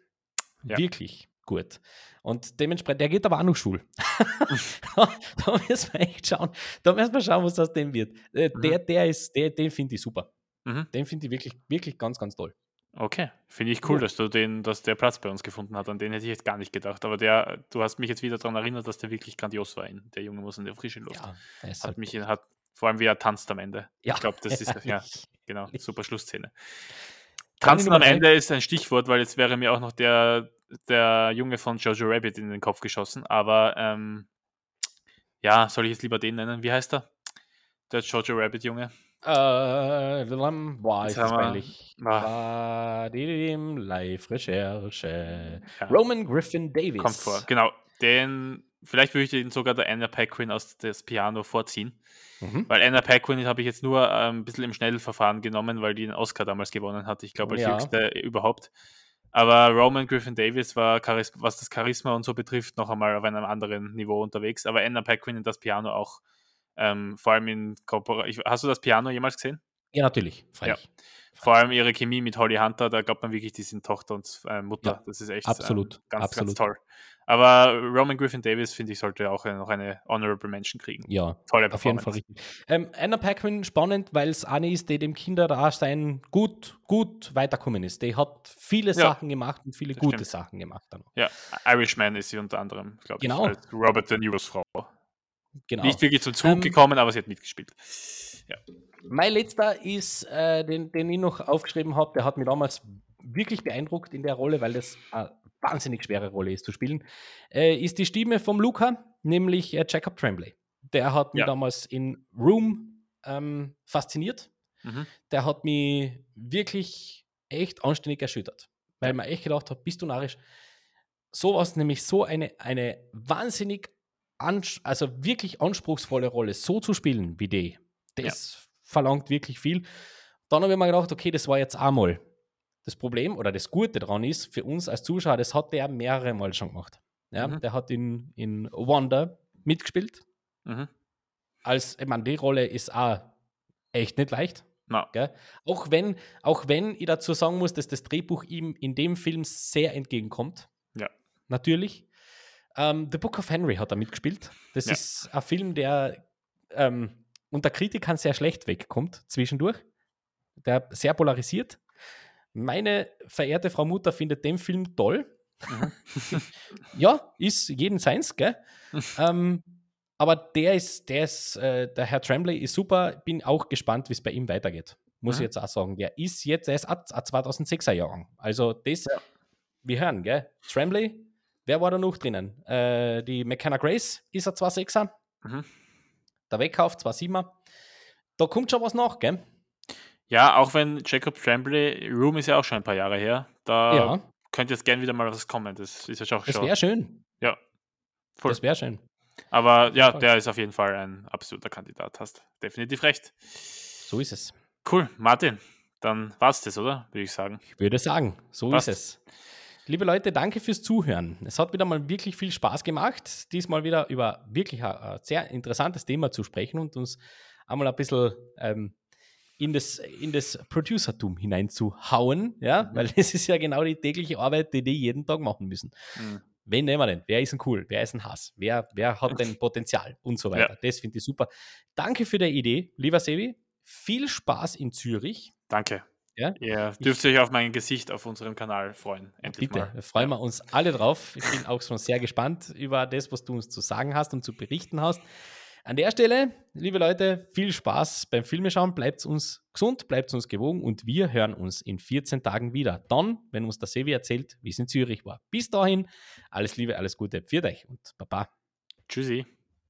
Ja. Wirklich gut. Und dementsprechend, der geht aber auch noch Schul. da müssen wir echt schauen. Da müssen wir schauen, was aus dem wird. Äh, Mhm. Der, der ist, der, den finde ich super. Mhm. Den finde ich wirklich, wirklich ganz, ganz toll. Okay, finde ich cool, Ja. dass du den, dass der Platz bei uns gefunden hat. An den hätte ich jetzt gar nicht gedacht. Aber der, du hast mich jetzt wieder daran erinnert, dass der wirklich grandios war. In, der Junge muss in der frischen Luft. Ja, hat halt mich, hat vor allem wie er tanzt am Ende. Ja. Ich glaube, das ist ja genau super Schlussszene. Tanzen am. Ende ist ein Stichwort, weil jetzt wäre mir auch noch der, der Junge von Jojo Rabbit in den Kopf geschossen. Aber ähm, ja, soll ich jetzt lieber den nennen? Wie heißt er? Der Jojo Rabbit Junge. Äh, boah, ist das peinlich. Ah. Live-Recherche. Ja. Roman Griffin Davis. Kommt vor. Genau. Den, vielleicht würde ich den sogar der Anna Paquin aus das Piano vorziehen. Mhm. Weil Anna Paquin habe ich jetzt nur ähm, ein bisschen im Schnellverfahren genommen, weil die den Oscar damals gewonnen hat. Ich glaube, als Ja. höchste überhaupt. Aber Roman Griffin Davis war, was das Charisma und so betrifft, noch einmal auf einem anderen Niveau unterwegs. Aber Anna Paquin und das Piano auch. Ähm, vor allem in Kooperation. Hast du das Piano jemals gesehen? Ja, natürlich. Freilich. Vor allem ihre Chemie mit Holly Hunter, da glaubt man wirklich, die sind Tochter und äh, Mutter. Ja, das ist echt absolut, ähm, ganz, absolut. ganz toll. Aber Roman Griffin Davis, finde ich, sollte auch äh, noch eine Honorable Mention kriegen. Ja, Tolle auf jeden Fall richtig. Ähm, Anna Paquin, spannend, weil es eine ist, die dem Kinderdasein gut, gut weiterkommen ist. Die hat viele Sachen gemacht und viele gute stimmt. Sachen gemacht. Dann. Ja, Irishman ist sie unter anderem, glaube Genau. ich, als Robert De Niro's Frau. Genau. Nicht wirklich zum Zug Ähm, gekommen, aber sie hat mitgespielt. Ja. Mein letzter ist, äh, den, den ich noch aufgeschrieben habe, der hat mich damals wirklich beeindruckt in der Rolle, weil das eine wahnsinnig schwere Rolle ist zu spielen, äh, ist die Stimme vom Luca, nämlich äh, Jacob Tremblay. Der hat mich Ja. damals in Room ähm, fasziniert. Mhm. Der hat mich wirklich echt anständig erschüttert, weil man echt gedacht hat, bist du narrisch. Sowas, nämlich so eine, eine wahnsinnig, also wirklich anspruchsvolle Rolle so zu spielen wie die, das verlangt wirklich viel. Dann habe ich mir gedacht, okay, das war jetzt einmal. Das Problem oder das Gute daran ist, für uns als Zuschauer, das hat der mehrere Mal schon gemacht. Ja, Mhm. Der hat in, in Wonder mitgespielt. Mhm. Als, ich meine, die Rolle ist auch echt nicht leicht. Gell? Auch, wenn, auch wenn ich dazu sagen muss, dass das Drehbuch ihm in dem Film sehr entgegenkommt. Ja. Natürlich. Ähm, The Book of Henry hat er mitgespielt. Das Ja. ist ein Film, der ähm, unter Kritikern sehr schlecht wegkommt zwischendurch. Der sehr polarisiert. Meine verehrte Frau Mutter findet den Film toll. Mhm. ja, ist jeden seins, gell? ähm, aber der ist, der ist, äh, der Herr Tremblay ist super. Bin auch gespannt, wie es bei ihm weitergeht. Muss Mhm. ich jetzt auch sagen. Der ist jetzt, er ist ein 2006er Jahrgang. Also das, wir hören, gell? Tremblay, wer war da noch drinnen? Äh, die McKenna Grace ist ein 26er. Mhm. Der Wegkauf 27er. Da kommt schon was nach, gell? Ja, auch wenn Jacob Tremblay, Room ist ja auch schon ein paar Jahre her, da ja, könnte jetzt gern wieder mal was kommen. Das ist ja schon. das wäre schön. ja, voll. Das wäre schön. Aber ja, der ist auf jeden Fall ein absoluter Kandidat. Hast definitiv recht. So ist es. Cool, Martin, dann war's das, oder? Würde ich sagen. Ich würde sagen, so Passt. ist es. Liebe Leute, danke fürs Zuhören. Es hat wieder mal wirklich viel Spaß gemacht, diesmal wieder über wirklich ein, ein sehr interessantes Thema zu sprechen und uns einmal ein bisschen ähm, in das, in das Producertum hineinzuhauen, ja, Mhm. weil das ist ja genau die tägliche Arbeit, die die jeden Tag machen müssen. Mhm. Wen nehmen wir denn? Wer ist denn cool? Wer ist ein Hass? Wer, wer hat denn Potenzial? Und so weiter. Ja. Das finde ich super. Danke für die Idee, lieber Sevi. Viel Spaß in Zürich. Danke. Ja? Ihr dürft euch auf mein Gesicht auf unserem Kanal freuen. Endlich Bitte, mal. freuen wir uns alle drauf. Ich bin auch schon sehr gespannt über das, was du uns zu sagen hast und zu berichten hast. An der Stelle, liebe Leute, viel Spaß beim Filmeschauen. Bleibt uns gesund, bleibt uns gewogen und wir hören uns in 14 Tagen wieder. Dann, wenn uns der Sevi erzählt, wie es in Zürich war. Bis dahin, alles Liebe, alles Gute, für euch und Baba. Tschüssi.